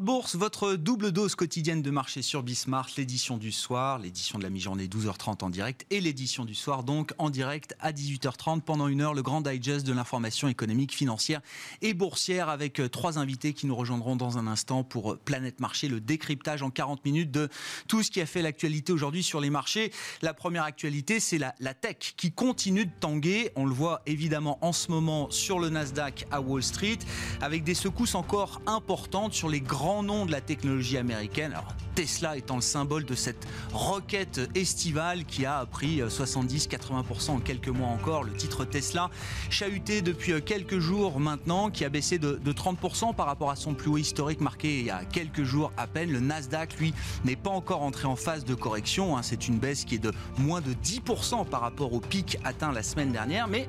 Bourse, votre double dose quotidienne de marché sur Bismart, l'édition du soir, l'édition de la mi-journée 12h30 en direct et l'édition du soir donc en direct à 18h30 pendant une heure, le grand digest de l'information économique, financière et boursière avec euh, trois invités qui nous rejoindront dans un instant pour euh, Planète Marché, le décryptage en 40 minutes de tout ce qui a fait l'actualité aujourd'hui sur les marchés. La première actualité, c'est la, la tech qui continue de tanguer. On le voit évidemment en ce moment sur le Nasdaq à Wall Street avec des secousses encore importantes sur les grands noms de la technologie américaine. Alors, Tesla étant le symbole de cette roquette estivale qui a pris 70-80% en quelques mois encore. Le titre Tesla, chahuté depuis euh, quelques jours maintenant, qui a baissé de, 30% par rapport à son plus haut historique marqué il y a quelques jours à peine. Le Nasdaq, lui, n'est pas encore entré en phase de correction. Hein. C'est une baisse qui est de moins de 10% par rapport au pic atteint la semaine dernière. Mais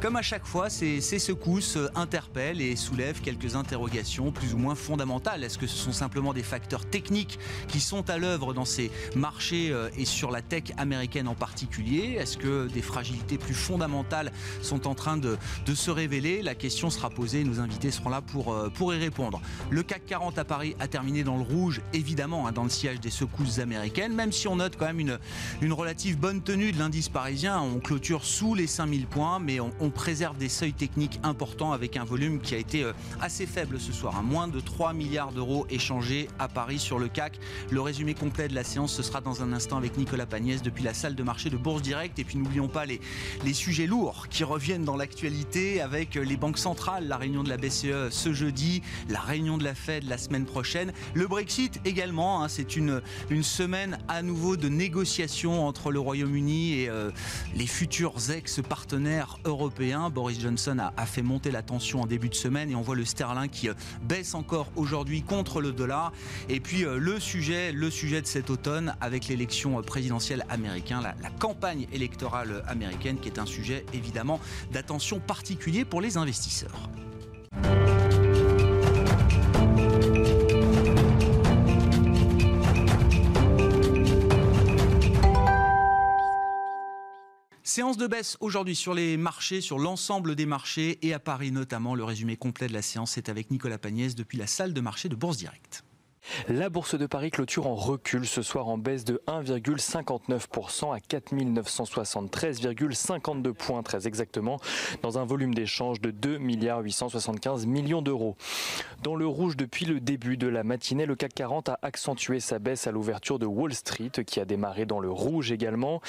comme à chaque fois, ces, secousses interpellent et soulèvent quelques interrogations plus ou moins fondamentales. Est-ce que ce sont simplement des facteurs techniques qui sont à l'œuvre dans ces marchés euh, et sur la tech américaine en particulier? Est-ce que des fragilités plus fondamentales sont en train de, se révéler? La question sera posée, nos invités seront là pour, euh, pour y répondre. Le CAC 40 à Paris a terminé dans le rouge, évidemment, hein, dans le sillage des secousses américaines, même si on note quand même une, relative bonne tenue de l'indice parisien. On clôture sous les 5000 points, mais on on préserve des seuils techniques importants avec un volume qui a été euh, assez faible ce soir. À hein. moins de 3 milliards d'euros échangés à Paris sur le CAC. Le résumé complet de la séance, ce sera dans un instant avec Nicolas Pagnès depuis la salle de marché de Bourse Direct. Et puis n'oublions pas les, les sujets lourds qui reviennent dans l'actualité avec les banques centrales, la réunion de la BCE ce jeudi, la réunion de la Fed la semaine prochaine. Le Brexit également, hein. c'est une, une semaine à nouveau de négociations entre le Royaume-Uni et euh, les futurs ex-partenaires européens Boris Johnson a, fait monter la tension en début de semaine et on voit le sterling qui euh, baisse encore aujourd'hui contre le dollar. Et puis euh, le sujet, le sujet de cet automne avec l'élection euh, présidentielle américaine, la, la campagne électorale américaine qui est un sujet évidemment d'attention particulier pour les investisseurs. Séance de baisse aujourd'hui sur les marchés, sur l'ensemble des marchés et à Paris notamment. Le résumé complet de la séance est avec Nicolas Pagnès depuis la salle de marché de Bourse Directe. La bourse de Paris clôture en recul ce soir en baisse de 1,59% à 4 973,52 points très exactement dans un volume d'échange de 2 milliards 875 millions d'euros. Dans le rouge depuis le début de la matinée, le CAC 40 a accentué sa baisse à l'ouverture de Wall Street qui a démarré dans le rouge également.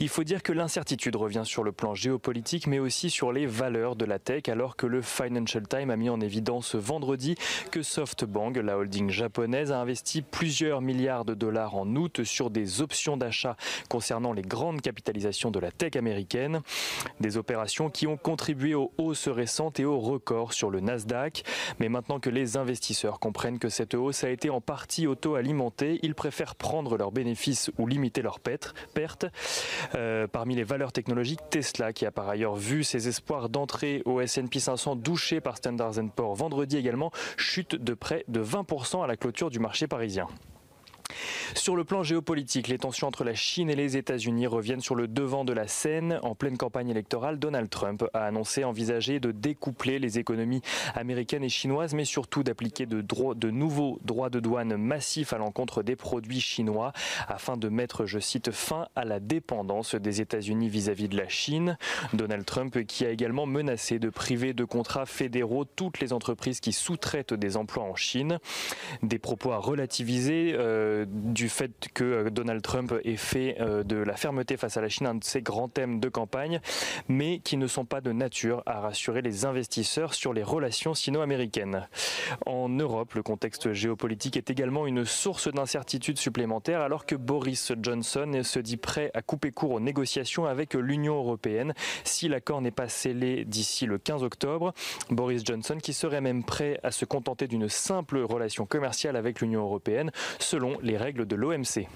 Il faut dire que l'incertitude revient sur le plan géopolitique mais aussi sur les valeurs de la tech alors que le Financial Times a mis en évidence vendredi que SoftBank, la holding japonaise, a investi plusieurs milliards de dollars en août sur des options d'achat concernant les grandes capitalisations de la tech américaine. Des opérations qui ont contribué aux hausses récentes et aux records sur le Nasdaq. Mais maintenant que les investisseurs comprennent que cette hausse a été en partie auto-alimentée, ils préfèrent prendre leurs bénéfices ou limiter leurs pertes. Euh, parmi les valeurs technologiques, Tesla, qui a par ailleurs vu ses espoirs d'entrée au S&P 500 douchés par Standard Poor's vendredi également, chute de près de 20% à la clôture du marché parisien. Sur le plan géopolitique, les tensions entre la Chine et les États-Unis reviennent sur le devant de la scène. En pleine campagne électorale, Donald Trump a annoncé envisager de découpler les économies américaines et chinoises, mais surtout d'appliquer de, nouveaux droits de douane massifs à l'encontre des produits chinois, afin de mettre, je cite, fin à la dépendance des États-Unis vis-à-vis de la Chine. Donald Trump qui a également menacé de priver de contrats fédéraux toutes les entreprises qui sous-traitent des emplois en Chine. Des propos à relativiser. Euh, du fait que euh, Donald Trump ait fait euh, de la fermeté face à la Chine un de ses grands thèmes de campagne, mais qui ne sont pas de nature à rassurer les investisseurs sur les relations sino-américaines. En Europe, le contexte géopolitique est également une source d'incertitude supplémentaire alors que Boris Johnson se dit prêt à couper court aux négociations avec l'Union européenne si l'accord n'est pas scellé d'ici le 15 octobre. Boris Johnson qui serait même prêt à se contenter d'une simple relation commerciale avec l'Union européenne selon les règles de l'OMC.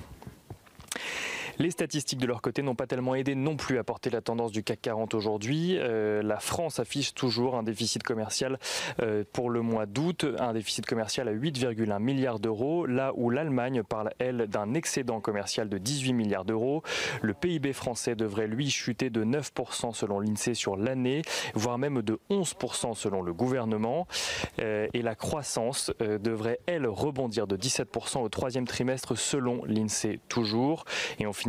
Les statistiques de leur côté n'ont pas tellement aidé non plus à porter la tendance du CAC 40 aujourd'hui. Euh, la France affiche toujours un déficit commercial euh, pour le mois d'août, un déficit commercial à 8,1 milliards d'euros, là où l'Allemagne parle, elle, d'un excédent commercial de 18 milliards d'euros. Le PIB français devrait, lui, chuter de 9% selon l'INSEE sur l'année, voire même de 11% selon le gouvernement. Euh, et la croissance devrait, elle, rebondir de 17% au troisième trimestre selon l'INSEE toujours.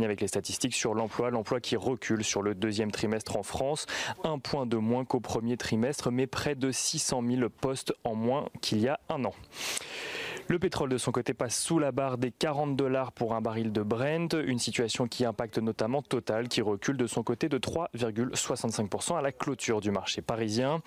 Avec les statistiques sur l'emploi, l'emploi qui recule sur le deuxième trimestre en France, un point de moins qu'au premier trimestre, mais près de 600 000 postes en moins qu'il y a un an. Le pétrole de son côté passe sous la barre des 40 dollars pour un baril de Brent, une situation qui impacte notamment Total qui recule de son côté de 3,65% à la clôture du marché parisien.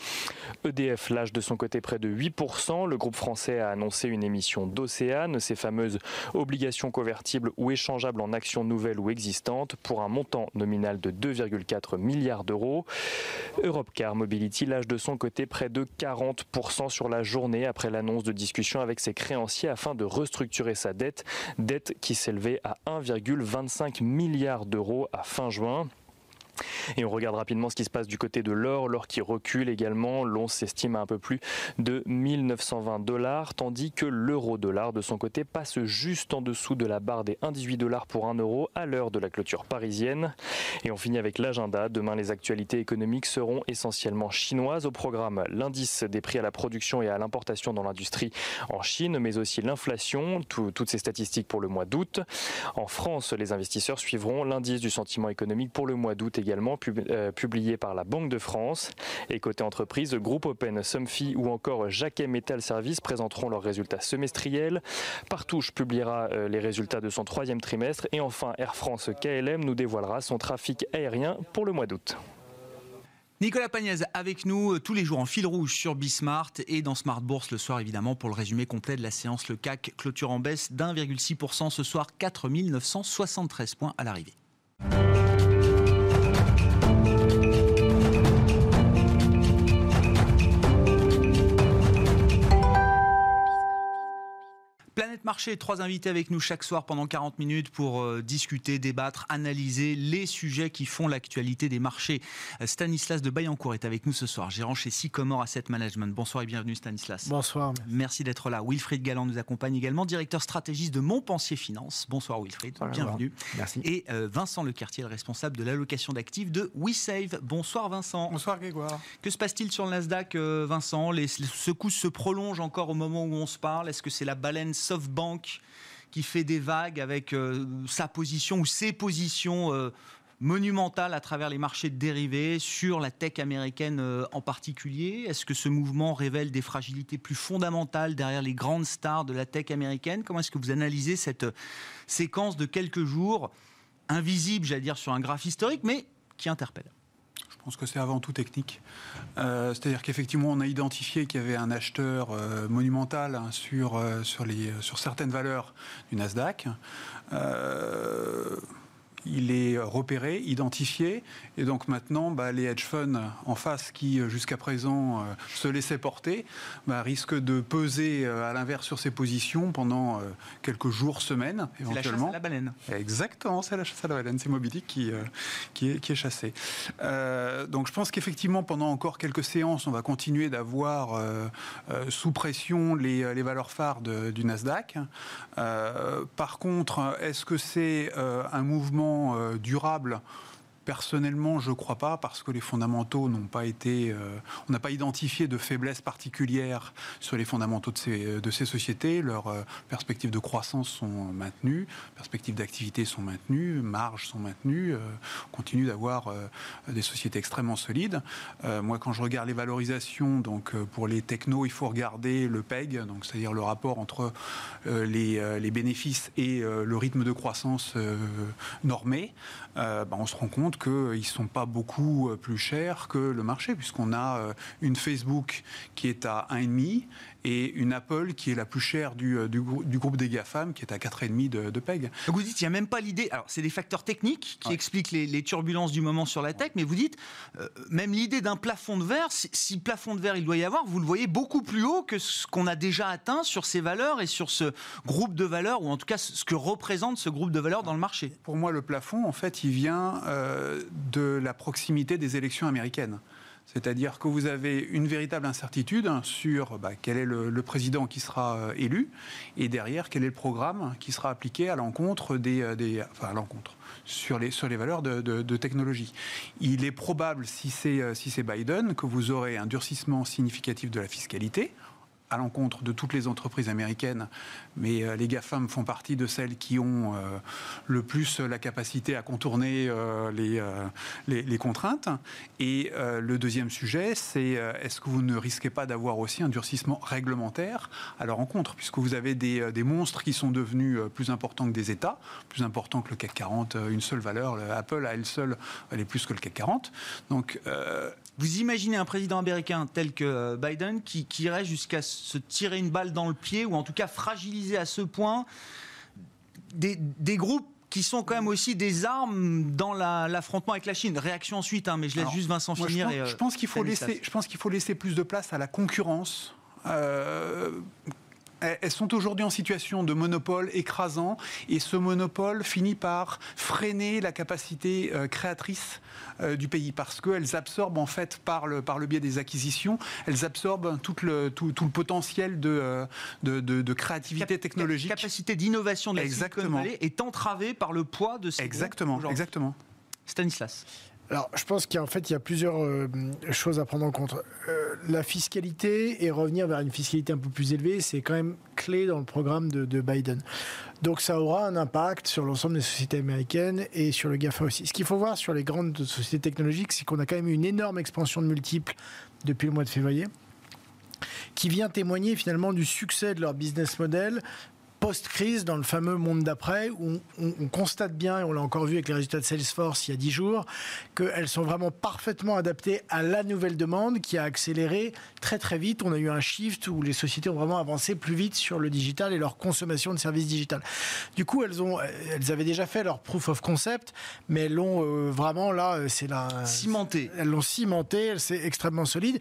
EDF lâche de son côté près de 8%. Le groupe français a annoncé une émission d'Océane, ces fameuses obligations convertibles ou échangeables en actions nouvelles ou existantes pour un montant nominal de 2,4 milliards d'euros. Europcar Mobility lâche de son côté près de 40% sur la journée après l'annonce de discussion avec ses créanciers afin de restructurer sa dette, dette qui s'élevait à 1,25 milliard d'euros à fin juin. Et on regarde rapidement ce qui se passe du côté de l'or, l'or qui recule également, l'once s'estime à un peu plus de 1920 dollars, tandis que l'euro-dollar de son côté passe juste en dessous de la barre des 1,18 dollars pour 1 euro à l'heure de la clôture parisienne. Et on finit avec l'agenda. Demain, les actualités économiques seront essentiellement chinoises. Au programme, l'indice des prix à la production et à l'importation dans l'industrie en Chine, mais aussi l'inflation, toutes ces statistiques pour le mois d'août. En France, les investisseurs suivront l'indice du sentiment économique pour le mois d'août également, euh, publié par la Banque de France. Et côté entreprise, Groupe Open, Somfy ou encore Jacquet Metal Service présenteront leurs résultats semestriels. Partouche publiera euh, les résultats de son troisième trimestre. Et enfin, Air France KLM nous dévoilera son trafic aérien pour le mois d'août. Nicolas Pagnès avec nous euh, tous les jours en fil rouge sur Bismart et dans Smart Bourse le soir évidemment pour le résumé complet de la séance. Le CAC clôture en baisse d'1,6% ce soir, 4973 points à l'arrivée. Planète Marché, trois invités avec nous chaque soir pendant 40 minutes pour euh, discuter, débattre, analyser les sujets qui font l'actualité des marchés. Euh, Stanislas de Bayancourt est avec nous ce soir, gérant chez Sycomore Asset Management. Bonsoir et bienvenue Stanislas. Bonsoir. Merci d'être là. Wilfried Galland nous accompagne également, directeur stratégiste de Montpensier Finance. Bonsoir Wilfried, bienvenue. Merci. Et euh, Vincent Lecartier, le responsable de l'allocation d'actifs de WeSave. Bonsoir Vincent. Bonsoir Grégoire. Que se passe-t-il sur le Nasdaq Vincent? Les secousses se prolongent encore au moment où on se parle. Est-ce que c'est la baleine SoftBank qui fait des vagues avec euh, sa position ou ses positions euh, monumentales à travers les marchés de dérivés sur la tech américaine euh, en particulier. Est-ce que ce mouvement révèle des fragilités plus fondamentales derrière les grandes stars de la tech américaine? Comment est-ce que vous analysez cette séquence de quelques jours, invisible, j'allais dire, sur un graphe historique, mais qui interpelle? Pense que c'est avant tout technique. Euh, c'est-à-dire qu'effectivement, on a identifié qu'il y avait un acheteur euh, monumental hein, sur, euh, sur, certaines valeurs du Nasdaq il est repéré, identifié, et donc maintenant, bah, les hedge funds en face qui euh, jusqu'à présent euh, se laissaient porter, bah, risquent de peser euh, à l'inverse sur ces positions pendant quelques jours, semaines, éventuellement. C'est la chasse à la baleine. Exactement, c'est la chasse à la baleine, c'est Moby qui, qui, est, qui est chassé. donc je pense qu'effectivement, pendant encore quelques séances, on va continuer d'avoir sous pression les, les, valeurs phares du Nasdaq. par contre, est-ce que c'est un mouvement euh, durable Personnellement, je ne crois pas parce que les fondamentaux n'ont pas été. Euh, on n'a pas identifié de faiblesse particulière sur les fondamentaux de ces, de ces sociétés. Leurs euh, perspectives de croissance sont maintenues, perspectives d'activité sont maintenues, marges sont maintenues. on continue d'avoir des sociétés extrêmement solides. moi, quand je regarde les valorisations, donc pour les technos, il faut regarder le PEG, donc c'est-à-dire le rapport entre les, les, bénéfices et le rythme de croissance normé. Bah, on se rend compte qu'ils ne sont pas beaucoup euh, plus chers que le marché, puisqu'on a euh, une Facebook qui est à 1,5 et une Apple qui est la plus chère du, euh, du, groupe des GAFAM, qui est à 4,5 de, de PEG. vous dites, il n'y a même pas l'idée. Alors, c'est des facteurs techniques qui expliquent les, turbulences du moment sur la tech, mais vous dites, euh, même l'idée d'un plafond de verre, si, si, plafond de verre il doit y avoir, vous le voyez beaucoup plus haut que ce qu'on a déjà atteint sur ces valeurs et sur ce groupe de valeurs, ou en tout cas ce que représente ce groupe de valeurs dans le marché. Pour moi, le plafond, en fait, il vient de la proximité des élections américaines. C'est-à-dire que vous avez une véritable incertitude sur bah, quel est le, président qui sera euh, élu et derrière quel est le programme qui sera appliqué à l'encontre des, euh, enfin à l'encontre sur les, sur les valeurs de, technologie. Il est probable, si c'est euh, si Biden, que vous aurez un durcissement significatif de la fiscalité à l'encontre de toutes les entreprises américaines, mais euh, les GAFAM font partie de celles qui ont euh, le plus la capacité à contourner euh, les, contraintes. Et le deuxième sujet, c'est est-ce que vous ne risquez pas d'avoir aussi un durcissement réglementaire à leur encontre, puisque vous avez des, des, monstres qui sont devenus plus importants que des États, plus importants que le CAC 40, une seule valeur, Apple à elle seule, elle est plus que le CAC 40. Donc, vous imaginez un président américain tel que Biden qui, qui irait jusqu'à se tirer une balle dans le pied, ou en tout cas fragiliser à ce point des, groupes qui sont quand même aussi des armes dans l'affrontement avec la Chine. Réaction ensuite, hein, mais je laisse juste Vincent finir. Je pense, je pense qu'il faut laisser, je pense qu'il faut laisser plus de place à la concurrence. Euh, elles sont aujourd'hui en situation de monopole écrasant et ce monopole finit par freiner la capacité euh, créatrice euh, du pays parce qu'elles absorbent en fait par le, par le biais des acquisitions, elles absorbent tout le, tout, le potentiel de, euh, de, de, créativité technologique. La capacité d'innovation de la Exactement. est entravée par le poids de ces Exactement, exactement. Stanislas. Alors, je pense qu'en fait, il y a plusieurs euh, choses à prendre en compte. Euh, la fiscalité et revenir vers une fiscalité un peu plus élevée, c'est quand même clé dans le programme de, Biden. Donc, ça aura un impact sur l'ensemble des sociétés américaines et sur le GAFA aussi. Ce qu'il faut voir sur les grandes sociétés technologiques, c'est qu'on a quand même eu une énorme expansion de multiples depuis le mois de février qui vient témoigner finalement du succès de leur business model post-crise, dans le fameux monde d'après, où on, constate bien, et on l'a encore vu avec les résultats de Salesforce il y a 10 jours, qu'elles sont vraiment parfaitement adaptées à la nouvelle demande qui a accéléré très très vite. On a eu un shift où les sociétés ont vraiment avancé plus vite sur le digital et leur consommation de services digital. Du coup, elles, ont, elles avaient déjà fait leur proof of concept, mais elles l'ont euh, vraiment là, euh, c'est la... Cimenté. Elles l'ont cimenté, c'est extrêmement solide.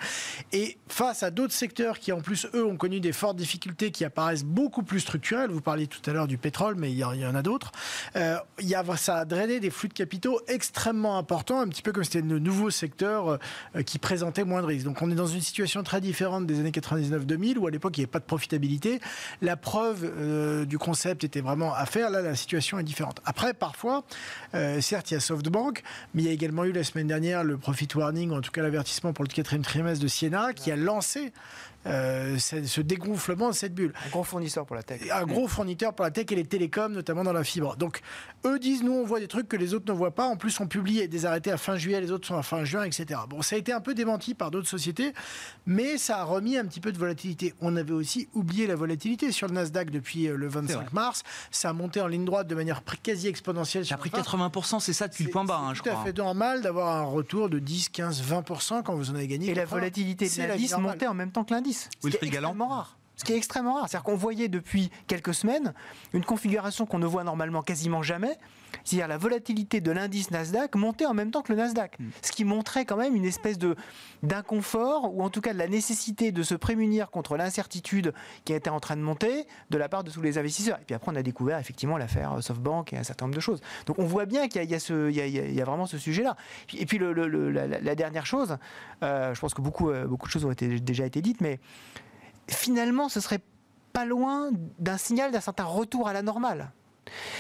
Et face à d'autres secteurs qui en plus, eux, ont connu des fortes difficultés qui apparaissent beaucoup plus structurelles, vous parliez tout à l'heure du pétrole, mais il y, en a d'autres. Euh, y a, ça a drainé des flux de capitaux extrêmement importants, un petit peu comme c'était le nouveau secteur euh, qui présentait moins de risques. Donc on est dans une situation très différente des années 99-2000, où à l'époque il n'y avait pas de profitabilité. La preuve euh, du concept était vraiment à faire. Là, la situation est différente. Après, parfois, certes, il y a SoftBank, mais il y a également eu la semaine dernière le profit warning, ou en tout cas l'avertissement pour le quatrième trimestre de Siena, qui a lancé euh, ce dégonflement de cette bulle. Un gros fournisseur pour la tech. Un gros fournisseur pour la tech et les télécoms, notamment dans la fibre. Donc, eux disent, nous, on voit des trucs que les autres ne voient pas. En plus, on publie des arrêtés à fin juillet, les autres sont à fin juin, etc. Bon, ça a été un peu démenti par d'autres sociétés, mais ça a remis un petit peu de volatilité. On avait aussi oublié la volatilité sur le Nasdaq depuis euh, le 25 mars. Ça a monté en ligne droite de manière quasi exponentielle. Ça a pris 80%, c'est ça depuis le point bas, hein, je crois. C'est tout à fait normal d'avoir un retour de 10, 15, 20% quand vous en avez gagné. Et la volatilité de l'indice montait en même temps que l'indice. Oui, ce extrêmement rare. Ce qui est extrêmement rare. C'est-à-dire qu'on voyait depuis quelques semaines une configuration qu'on ne voit normalement quasiment jamais, c'est-à-dire la volatilité de l'indice Nasdaq montait en même temps que le Nasdaq. Hmm. Ce qui montrait quand même une espèce de d'inconfort, ou en tout cas de la nécessité de se prémunir contre l'incertitude qui était en train de monter de la part de tous les investisseurs. Et puis après, on a découvert effectivement l'affaire SoftBank et un certain nombre de choses. Donc on voit bien qu'il y, a vraiment ce sujet-là. Et puis la, dernière chose, euh, je pense que beaucoup, euh, beaucoup de choses ont été, déjà été dites, mais finalement, ce serait pas loin d'un signal d'un certain retour à la normale.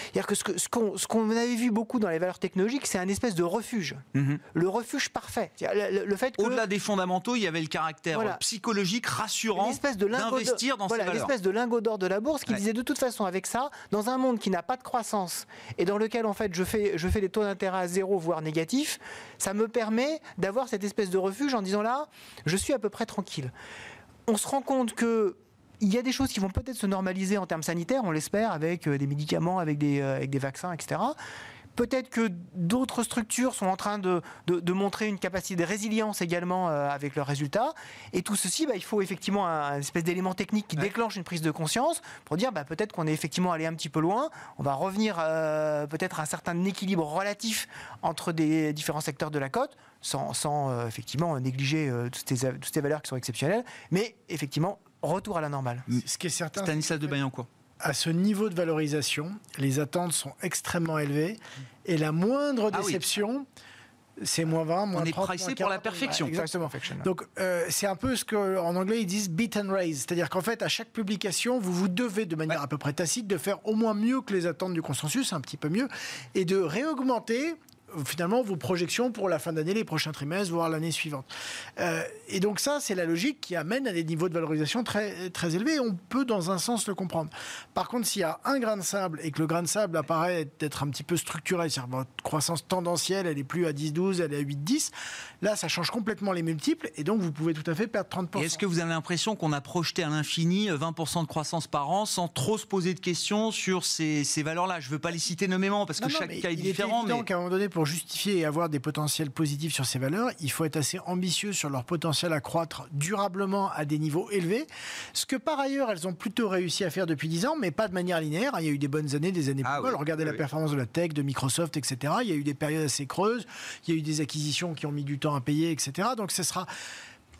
C'est-à-dire que ce qu'on avait vu beaucoup dans les valeurs technologiques, c'est un espèce de refuge. Mhm. Le refuge parfait. Le, fait Au-delà des fondamentaux, il y avait le caractère psychologique rassurant d'investir dans voilà, ces valeurs. espèce de lingot d'or de la bourse qui disait de toute façon, avec ça, dans un monde qui n'a pas de croissance et dans lequel en fait je fais, je fais des taux d'intérêt à zéro, voire négatifs, ça me permet d'avoir cette espèce de refuge en disant là, je suis à peu près tranquille on se rend compte que il y a des choses qui vont peut-être se normaliser en termes sanitaires, on l'espère, avec euh, des médicaments, avec des, euh, avec des vaccins, etc. Peut-être que d'autres structures sont en train de, de, montrer une capacité de résilience également euh, avec leurs résultats. Et tout ceci, bah, il faut effectivement un, espèce d'élément technique qui déclenche une prise de conscience pour dire bah, peut-être qu'on est effectivement allé un petit peu loin. On va revenir euh, peut-être à un certain équilibre relatif entre des différents secteurs de la côte, sans, sans euh, effectivement négliger toutes, ces, toutes ces valeurs qui sont exceptionnelles. Mais effectivement, retour à la normale. Ce qui est certain. Stanislas de quoi à ce niveau de valorisation, les attentes sont extrêmement élevées et la moindre ah déception. C'est moins 20, moins On est pricé pour la perfection. exactement. Donc, euh, c'est un peu ce qu'en anglais ils disent beat and raise. C'est-à-dire qu'en fait, à chaque publication, vous vous devez, de manière à peu près tacite, de faire au moins mieux que les attentes du consensus, un petit peu mieux, et de réaugmenter finalement vos projections pour la fin d'année, les prochains trimestres, voire l'année suivante. Euh, et donc ça, c'est la logique qui amène à des niveaux de valorisation très, très élevés. Et on peut dans un sens le comprendre. Par contre, s'il y a un grain de sable et que le grain de sable apparaît être un petit peu structuré, c'est-à-dire votre croissance tendancielle, elle est plus à 10-12, elle est à 8-10, là, ça change complètement les multiples et donc vous pouvez tout à fait perdre 30%. est-ce que vous avez l'impression qu'on a projeté à l'infini 20% de croissance par an sans trop se poser de questions sur ces, ces valeurs-là? Je ne veux pas les citer nommément parce que chaque cas est différent. mais... qu'à un moment donné, pour justifier et avoir des potentiels positifs sur ces valeurs, il faut être assez ambitieux sur leur potentiel à croître durablement à des niveaux élevés. Ce que par ailleurs, elles ont plutôt réussi à faire depuis 10 ans, mais pas de manière linéaire. Il y a eu des bonnes années, des années ah plus Regardez la performance de la tech, de Microsoft, etc. Il y a eu des périodes assez creuses. Il y a eu des acquisitions qui ont mis du temps à payer, etc. Donc ce sera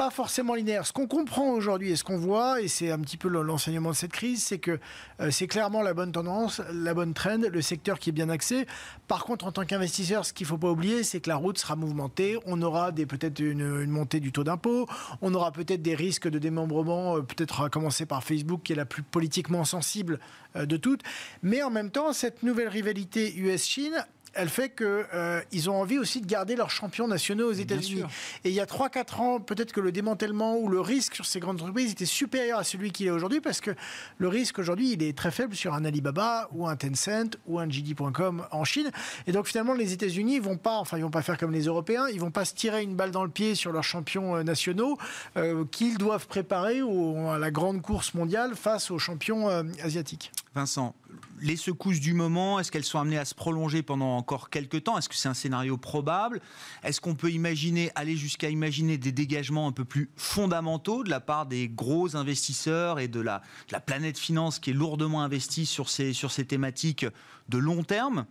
pas forcément linéaire. Ce qu'on comprend aujourd'hui et ce qu'on voit, et c'est un petit peu l'enseignement de cette crise, c'est que euh, c'est clairement la bonne tendance, la bonne trend, le secteur qui est bien axé. Par contre, en tant qu'investisseur, ce qu'il ne faut pas oublier, c'est que la route sera mouvementée. On aura peut-être une, montée du taux d'impôt, on aura peut-être des risques de démembrement, euh, peut-être à commencer par Facebook, qui est la plus politiquement sensible euh, de toutes. Mais en même temps, cette nouvelle rivalité US-Chine elle fait qu'ils euh, ont envie aussi de garder leurs champions nationaux aux États-Unis. Et il y a 3-4 ans, peut-être que le démantèlement ou le risque sur ces grandes entreprises était supérieur à celui qu'il est aujourd'hui, parce que le risque aujourd'hui, il est très faible sur un Alibaba ou un Tencent ou un JD.com en Chine. Et donc finalement, les États-Unis vont pas, enfin ils vont pas faire comme les Européens, ils vont pas se tirer une balle dans le pied sur leurs champions euh, nationaux euh, qu'ils doivent préparer à la grande course mondiale face aux champions asiatiques. Vincent, les secousses du moment, est-ce qu'elles sont amenées à se prolonger pendant encore quelques temps? Est-ce que c'est un scénario probable? Est-ce qu'on peut imaginer, aller jusqu'à imaginer des dégagements un peu plus fondamentaux de la part des gros investisseurs et de la, planète finance qui est lourdement investie sur ces, sur ces thématiques de long terme?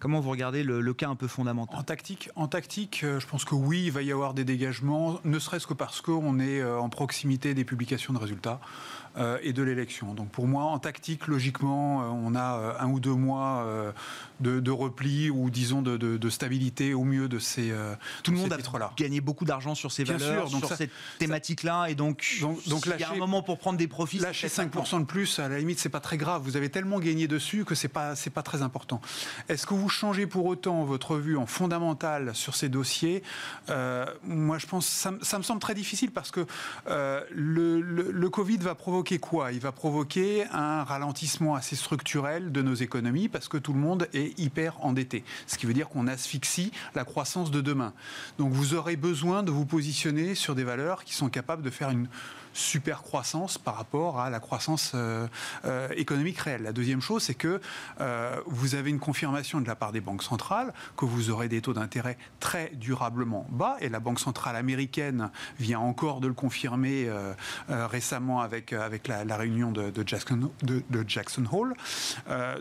Comment vous regardez le, cas un peu fondamental? En tactique, en tactique, euh, je pense que oui, il va y avoir des dégagements, ne serait-ce que parce qu'on est euh, en proximité des publications de résultats. Euh, et de l'élection. Donc pour moi, en tactique, logiquement, euh, on a euh, un ou deux mois de, repli ou disons de, stabilité au mieux de ces Tout le monde a gagné beaucoup d'argent sur ces valeurs, donc sur cette thématique-là, et donc, donc, il y a un moment pour prendre des profits. Lâcher 5% de plus, à la limite, c'est pas très grave. Vous avez tellement gagné dessus que c'est pas c'est pas très important. Est-ce que vous changez pour autant votre vue en fondamental sur ces dossiers? Moi, je pense ça, ça, me semble très difficile parce que le, le, le Covid va provoquer quoi? Il va provoquer un ralentissement assez structurel de nos économies parce que tout le monde est hyper endetté. Ce qui veut dire qu'on asphyxie la croissance de demain. Donc vous aurez besoin de vous positionner sur des valeurs qui sont capables de faire une super croissance par rapport à la croissance euh, euh, économique réelle. La deuxième chose, c'est que euh, vous avez une confirmation de la part des banques centrales que vous aurez des taux d'intérêt très durablement bas, et la Banque centrale américaine vient encore de le confirmer récemment avec, avec la, réunion de, Jackson, de, Jackson, Hole.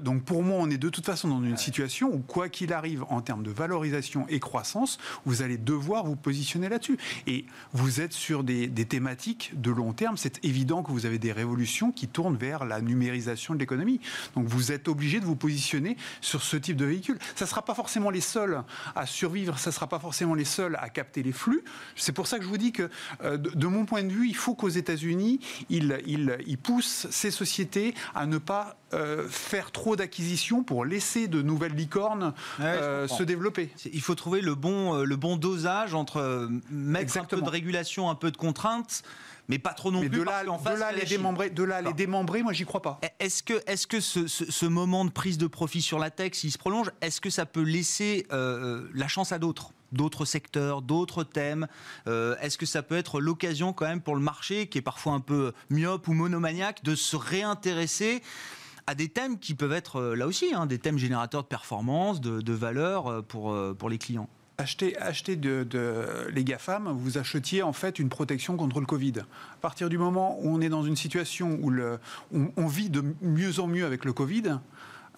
donc pour moi, on est de toute façon dans une situation où, quoi qu'il arrive en termes de valorisation et croissance, vous allez devoir vous positionner là-dessus. Et vous êtes sur des, thématiques de long terme, c'est évident que vous avez des révolutions qui tournent vers la numérisation de l'économie. Donc vous êtes obligé de vous positionner sur ce type de véhicule. Ça ne sera pas forcément les seuls à survivre, ça ne sera pas forcément les seuls à capter les flux. C'est pour ça que je vous dis que, euh, de, mon point de vue, il faut qu'aux États-Unis, ils, poussent ces sociétés à ne pas euh, faire trop d'acquisitions pour laisser de nouvelles licornes euh, se développer. Il faut trouver le bon, le bon dosage entre mettre un peu de régulation, un peu de contraintes mais pas trop non plus. De là, de là les démembrer, de là les démembrer, moi j'y crois pas. Est-ce que, est-ce que ce, ce, moment de prise de profit sur la tech, s'il se prolonge, est-ce que ça peut laisser euh, la chance à d'autres? D'autres secteurs, d'autres thèmes euh, Est-ce que ça peut être l'occasion quand même pour le marché, qui est parfois un peu myope ou monomaniaque, de se réintéresser à des thèmes qui peuvent être là aussi, hein, des thèmes générateurs de performance, de, de valeur pour, pour les clients? Acheter, acheter les GAFAM, vous achetiez en fait une protection contre le Covid. À partir du moment où on est dans une situation où on vit de mieux en mieux avec le Covid,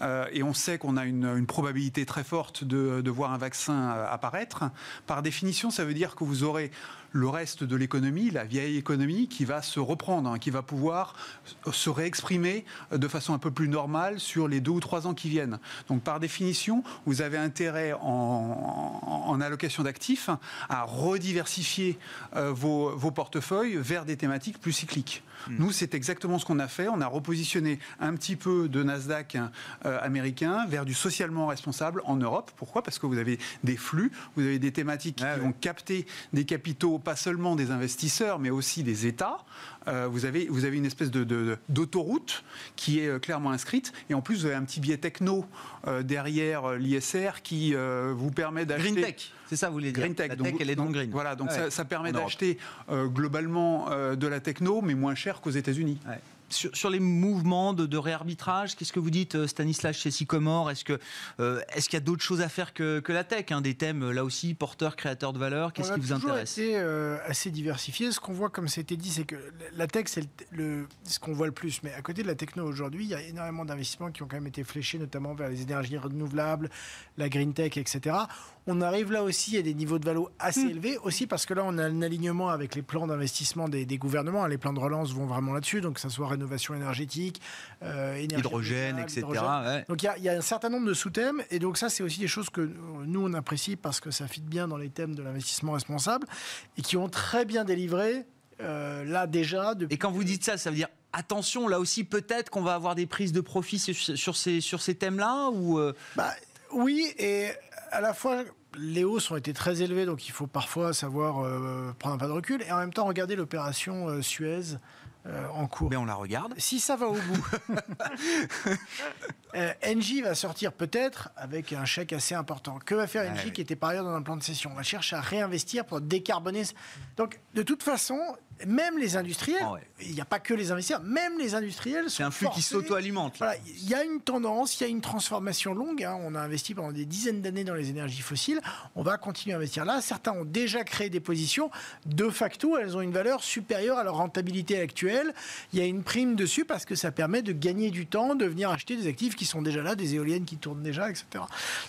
euh, et on sait qu'on a une, probabilité très forte de, voir un vaccin euh, apparaître. Par définition, ça veut dire que vous aurez le reste de l'économie, la vieille économie, qui va se reprendre, hein, qui va pouvoir se réexprimer de façon un peu plus normale sur les deux ou trois ans qui viennent. Donc par définition, vous avez intérêt en, allocation d'actifs à rediversifier euh, vos, vos portefeuilles vers des thématiques plus cycliques. Hmm. Nous, c'est exactement ce qu'on a fait. On a repositionné un petit peu de Nasdaq euh, américain vers du socialement responsable en Europe. Pourquoi? Parce que vous avez des flux, vous avez des thématiques qui vont capter des capitaux, pas seulement des investisseurs, mais aussi des États. Euh, vous, avez, vous avez une espèce d'autoroute de, qui est euh, clairement inscrite. Et en plus, vous avez un petit biais techno derrière l'ISR qui vous permet d'acheter. Green Tech, c'est ça, vous voulez dire Green Tech. La tech, elle est dans le green. Voilà, donc ça, permet d'acheter globalement de la techno, mais moins cher qu'aux États-Unis. Sur, les mouvements de, réarbitrage, qu'est-ce que vous dites, euh, Stanislas, chez Sycomore Est-ce qu'il euh, est qu'il y a d'autres choses à faire que, la tech hein, Des thèmes, là aussi, porteurs, créateurs de valeur Qu'est-ce qui vous intéresse? C'est euh, assez diversifié. Ce qu'on voit, comme c'était dit, c'est que la tech, c'est le, ce qu'on voit le plus. Mais à côté de la techno aujourd'hui, il y a énormément d'investissements qui ont quand même été fléchés, notamment vers les énergies renouvelables, la green tech, etc. On arrive là aussi à des niveaux de valeur assez hmm. élevés, aussi parce que là, on a un alignement avec les plans d'investissement des, gouvernements. Les plans de relance vont vraiment là-dessus, donc que ce soit rénovation énergétique, euh, hydrogène, etc. Donc il y, a un certain nombre de sous-thèmes, et donc ça, c'est aussi des choses que nous, on apprécie parce que ça fit bien dans les thèmes de l'investissement responsable, et qui ont très bien délivré, euh, là déjà. Et quand vous dites ça, ça veut dire attention, là aussi, peut-être qu'on va avoir des prises de profit sur, ces, sur ces thèmes-là ou euh? Bah, Oui, et à la fois, les hausses ont été très élevées, donc il faut parfois savoir euh, prendre un pas de recul, et en même temps regarder l'opération euh, Suez euh, en cours. Mais on la regarde. Si ça va au bout. Engie va sortir peut-être avec un chèque assez important. Que va faire Engie qui était par ailleurs dans un plan de cession? On va chercher à réinvestir pour décarboner. Donc, de toute façon, même les industriels, ah il n'y a pas que les investisseurs, même les industriels C'est un flux qui s'auto-alimente. il y a une tendance, il y a une transformation longue. Hein. On a investi pendant des dizaines d'années dans les énergies fossiles. On va continuer à investir là. Certains ont déjà créé des positions. De facto, elles ont une valeur supérieure à leur rentabilité actuelle. Il y a une prime dessus parce que ça permet de gagner du temps, de venir acheter des actifs qui sont déjà là, des éoliennes qui tournent déjà, etc.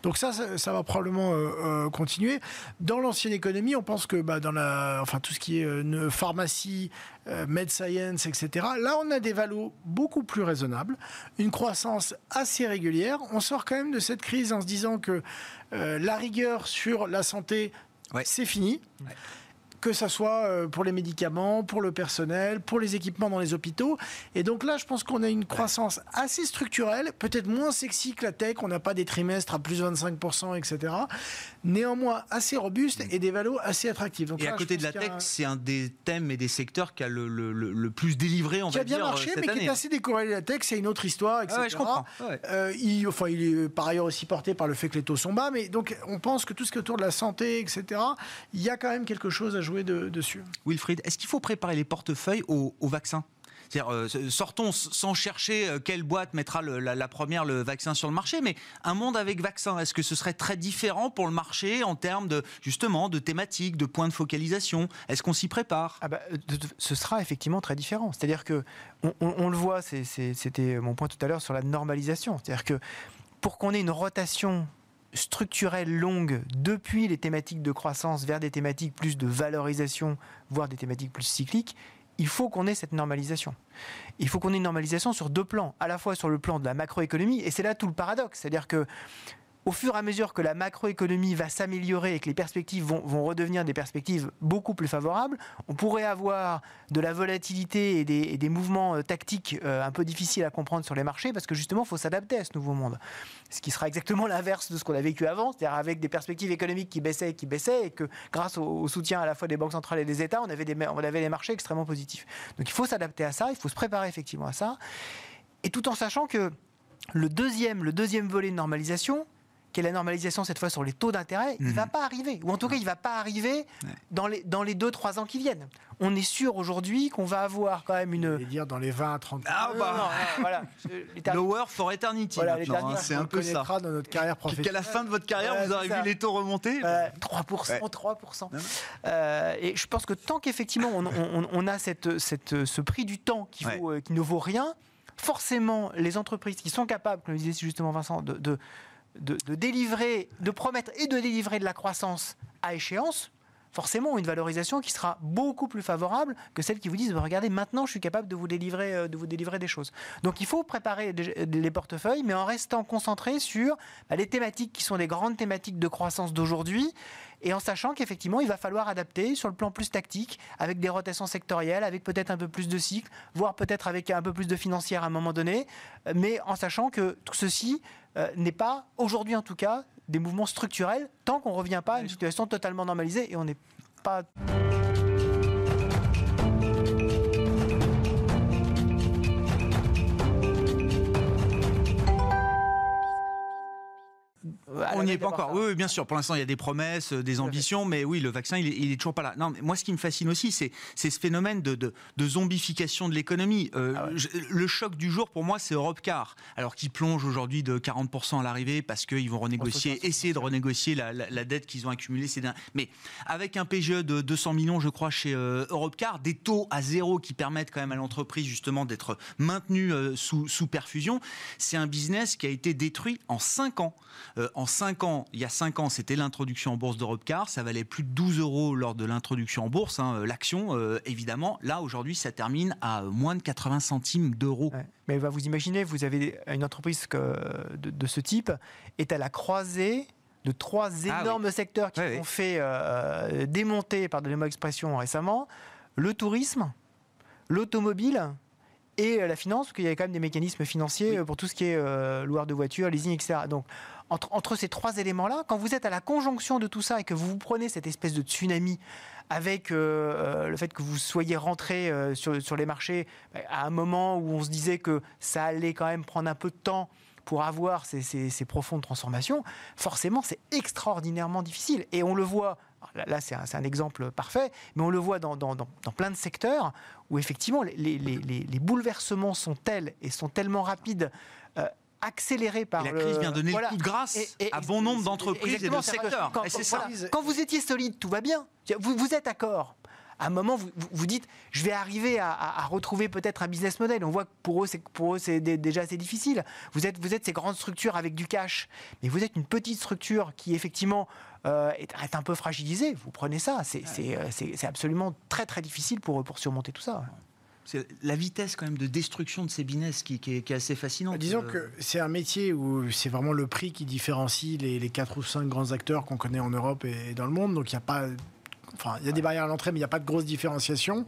Donc ça, ça, va probablement euh, euh, continuer. Dans l'ancienne économie, on pense que bah, dans la, enfin, tout ce qui est euh, pharmacie, euh, Med Science, etc. Là, on a des valos beaucoup plus raisonnables, une croissance assez régulière. On sort quand même de cette crise en se disant que euh, la rigueur sur la santé, c'est fini que ce soit euh, pour les médicaments, pour le personnel, pour les équipements dans les hôpitaux. Et donc là, je pense qu'on a une croissance assez structurelle, peut-être moins sexy que la tech, on n'a pas des trimestres à plus 25%, etc. Néanmoins, assez robuste et des valos assez attractifs. Donc et à côté de la tech, c'est un des thèmes et des secteurs qui a le, le, plus délivré, on qui va dire, Qui a bien marché, mais qui est assez décorrélé. La tech, c'est une autre histoire, etc. Ah je comprends. Euh, il, enfin, il est par ailleurs aussi porté par le fait que les taux sont bas, mais donc on pense que tout ce qui est autour de la santé, etc., il y a quand même quelque chose à jouer dessus. Wilfried, est-ce qu'il faut préparer les portefeuilles au, vaccin? Euh, sortons sans chercher euh, quelle boîte mettra la, première le vaccin sur le marché, mais un monde avec vaccin, est-ce que ce serait très différent pour le marché en termes de justement de thématiques, de points de focalisation? Est-ce qu'on s'y prépare? Ah bah, Ce sera effectivement très différent. C'est-à-dire que on, le voit, c'était mon point tout à l'heure sur la normalisation. C'est-à-dire que pour qu'on ait une rotation structurelle longue depuis les thématiques de croissance vers des thématiques plus de valorisation, voire des thématiques plus cycliques, il faut qu'on ait cette normalisation. Il faut qu'on ait une normalisation sur deux plans, à la fois sur le plan de la macroéconomie, et c'est là tout le paradoxe, c'est-à-dire que au fur et à mesure que la macroéconomie va s'améliorer et que les perspectives vont, redevenir des perspectives beaucoup plus favorables, on pourrait avoir de la volatilité et des, mouvements euh, tactiques euh, un peu difficiles à comprendre sur les marchés parce que justement, il faut s'adapter à ce nouveau monde. Ce qui sera exactement l'inverse de ce qu'on a vécu avant, c'est-à-dire avec des perspectives économiques qui baissaient et qui baissaient et que grâce au, soutien à la fois des banques centrales et des États, on avait, des, marchés extrêmement positifs. Donc il faut s'adapter à ça, il faut se préparer effectivement à ça. Et tout en sachant que le deuxième volet de normalisation, qui est la normalisation cette fois sur les taux d'intérêt, il ne Mhm. va pas arriver. Ou en tout cas, il ne va pas arriver dans les, dans les 2-3 ans qui viennent. On est sûr aujourd'hui qu'on va avoir quand même une... Je vais dire dans les 20 à 30 ans. Ah bah, non, non, voilà. Lower for eternity Voilà, hein, c'est un peu ça. dans notre carrière Qu'à professionnelle. la fin de votre carrière, Ouais, vous aurez c'est vu ça. les taux remonter Euh, 3%, Ouais. 3%. Non, non. Euh, et je pense que tant qu'effectivement on, on- on a cette, cette- ce prix du temps qui, Ouais. vaut, euh, qui ne vaut rien, forcément les entreprises qui sont capables, comme le disait justement Vincent, de, de, de- délivrer, de promettre et de délivrer de la croissance à échéance, forcément une valorisation qui sera beaucoup plus favorable que celles qui vous disent regardez maintenant je suis capable de vous délivrer euh, de vous délivrer des choses. Donc il faut préparer les portefeuilles mais en restant concentré sur bah, les thématiques qui sont les grandes thématiques de croissance d'aujourd'hui et en sachant qu'effectivement il va falloir adapter sur le plan plus tactique avec des rotations sectorielles, avec peut-être un peu plus de cycles, voire peut-être avec un peu plus de financière à un moment donné, mais en sachant que tout ceci euh, n'est pas aujourd'hui en tout cas des mouvements structurels tant qu'on ne revient pas à une situation totalement normalisée et on n'est pas On n'y est pas encore. Oui, oui, bien sûr. Pour l'instant, il y a des promesses, euh, des ambitions, mais oui, le vaccin, il est, il est toujours pas là. Non, mais moi, ce qui me fascine aussi, c'est ce phénomène de, de, de zombification de l'économie. Euh, Ah ouais. le choc du jour, pour moi, c'est Europcar. Alors qu'ils plongent aujourd'hui de 40% à l'arrivée parce qu'ils vont renégocier, essayer de renégocier la, la- la dette qu'ils ont accumulée ces derniers. Mais avec un PGE de 200 millions, je crois, chez euh, Europcar, des taux à zéro qui permettent quand même à l'entreprise justement d'être maintenue euh, sous, sous perfusion, c'est un business qui a été détruit en 5 ans. En 5 ans, il y a 5 ans, c'était l'introduction en bourse d'Europcar. Ça valait plus de 12 euros lors de l'introduction en bourse, hein, euh, l'action, euh, évidemment. Là, aujourd'hui, ça termine à moins de 80 centimes d'euros. Ouais. Mais bah, vous imaginez, vous avez une entreprise que- de, de ce type est à la croisée de trois Ah énormes secteurs qui ont fait euh, démonter, pardonnez-moi l'expression récemment, le tourisme, l'automobile et euh, la finance, parce qu'il y avait quand même des mécanismes financiers euh, pour tout ce qui est euh, loueur de voitures, leasing, etc. Donc, entre, entre ces trois éléments-là, quand vous êtes à la conjonction de tout ça et que vous vous prenez cette espèce de tsunami avec euh, le fait que vous soyez rentré euh, sur, sur les marchés bah, à un moment où on se disait que ça allait quand même prendre un peu de temps pour avoir ces, ces- ces profondes transformations, forcément c'est extraordinairement difficile. Et on le voit, là, c'est un, exemple parfait, mais on le voit dans, dans- dans- dans plein de secteurs où effectivement les, les- les- les- les bouleversements sont tels et sont tellement rapides. euh, accélérés par Et la le- crise vient donner voilà. le coup de grâce Et- et- à bon nombre d'entreprises et de secteurs. Quand, quand- voilà, quand vous étiez solide, tout va bien. Vous, vous êtes d'accord. À un moment, vous, dites, je vais arriver à, à- à retrouver peut-être un business model. On voit que pour eux, c'est pour eux, c'est dé- déjà assez difficile. Vous êtes, vous êtes ces grandes structures avec du cash, mais vous êtes une petite structure qui effectivement euh, est, est un peu fragilisée. Vous prenez ça, c'est c'est, euh, c'est- c'est absolument très très difficile pour, pour surmonter tout ça. C'est la vitesse quand même de destruction de ces business qui, qui est, qui est assez fascinante. Disons Euh, que c'est un métier où c'est vraiment le prix qui différencie les, les 4 ou 5 grands acteurs qu'on connaît en Europe et dans le monde. Donc il n'y a pas. Enfin, il y a des barrières à l'entrée, mais il n'y a pas de grosse différenciation.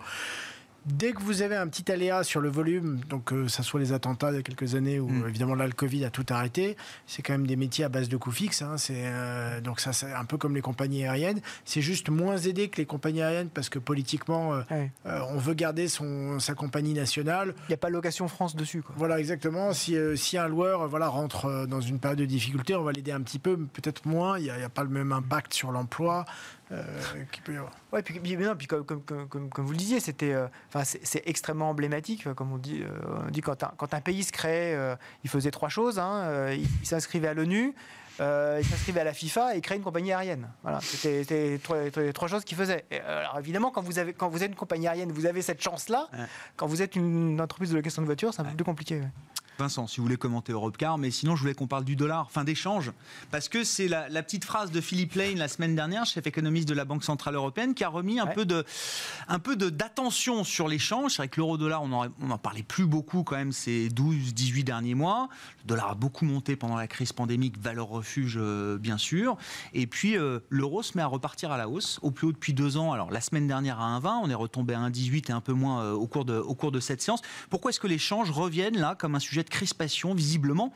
Dès que vous avez un petit aléa sur le volume, donc que ça soit les attentats il y a quelques années ou Mm. évidemment là le Covid a tout arrêté, c'est quand même des métiers à base de coûts fixes. hein. c'est euh, donc ça c'est un peu comme les compagnies aériennes. C'est juste moins aidé que les compagnies aériennes parce que politiquement euh, Ouais. euh, on veut garder son sa compagnie nationale. Il n'y a pas location France dessus. Quoi. Voilà, exactement. Si, euh, si un loueur euh, voilà, rentre euh, dans une période de difficulté, on va l'aider un petit peu, peut-être moins. Il n'y a, a pas le même impact sur l'emploi euh, qu'il peut y avoir. Ouais, puis, non, puis comme, comme, comme, comme- vous le disiez, c'était, euh, enfin, c'est, c'est extrêmement emblématique, euh, comme on dit. euh, on dit quand un, quand un pays se crée, euh, il faisait trois choses. hein, euh, il, il s'inscrivait à l'ONU, euh, il s'inscrivait à la FIFA et créait une compagnie aérienne. Voilà, c'était, trois, trois choses qu'il faisait. Et, euh, alors évidemment, quand vous avez, quand vous êtes une compagnie aérienne, vous avez cette chance-là. Ouais. Quand vous êtes une entreprise de location de voiture, c'est un peu plus compliqué. ouais. Vincent, si vous voulez commenter Europcar, mais sinon je voulais qu'on parle du dollar, fin d'échange, parce que c'est la, la petite phrase de Philippe Lane la semaine dernière, chef économiste de la Banque Centrale Européenne, qui a remis un Ouais. peu de, un peu de d'attention sur l'échange. C'est vrai que l'euro-dollar, on en, on en parlait plus beaucoup quand même ces 12-18 derniers mois. Le dollar a beaucoup monté pendant la crise pandémique, valeur euh, bien sûr. Et puis euh, l'euro se met à repartir à la hausse, au plus haut depuis deux ans. Alors la semaine dernière à 1,20, on est retombé à 1,18 et un peu moins euh, au, cours de, au cours de cette séance. Pourquoi est-ce que les changes reviennent là comme un sujet de crispation visiblement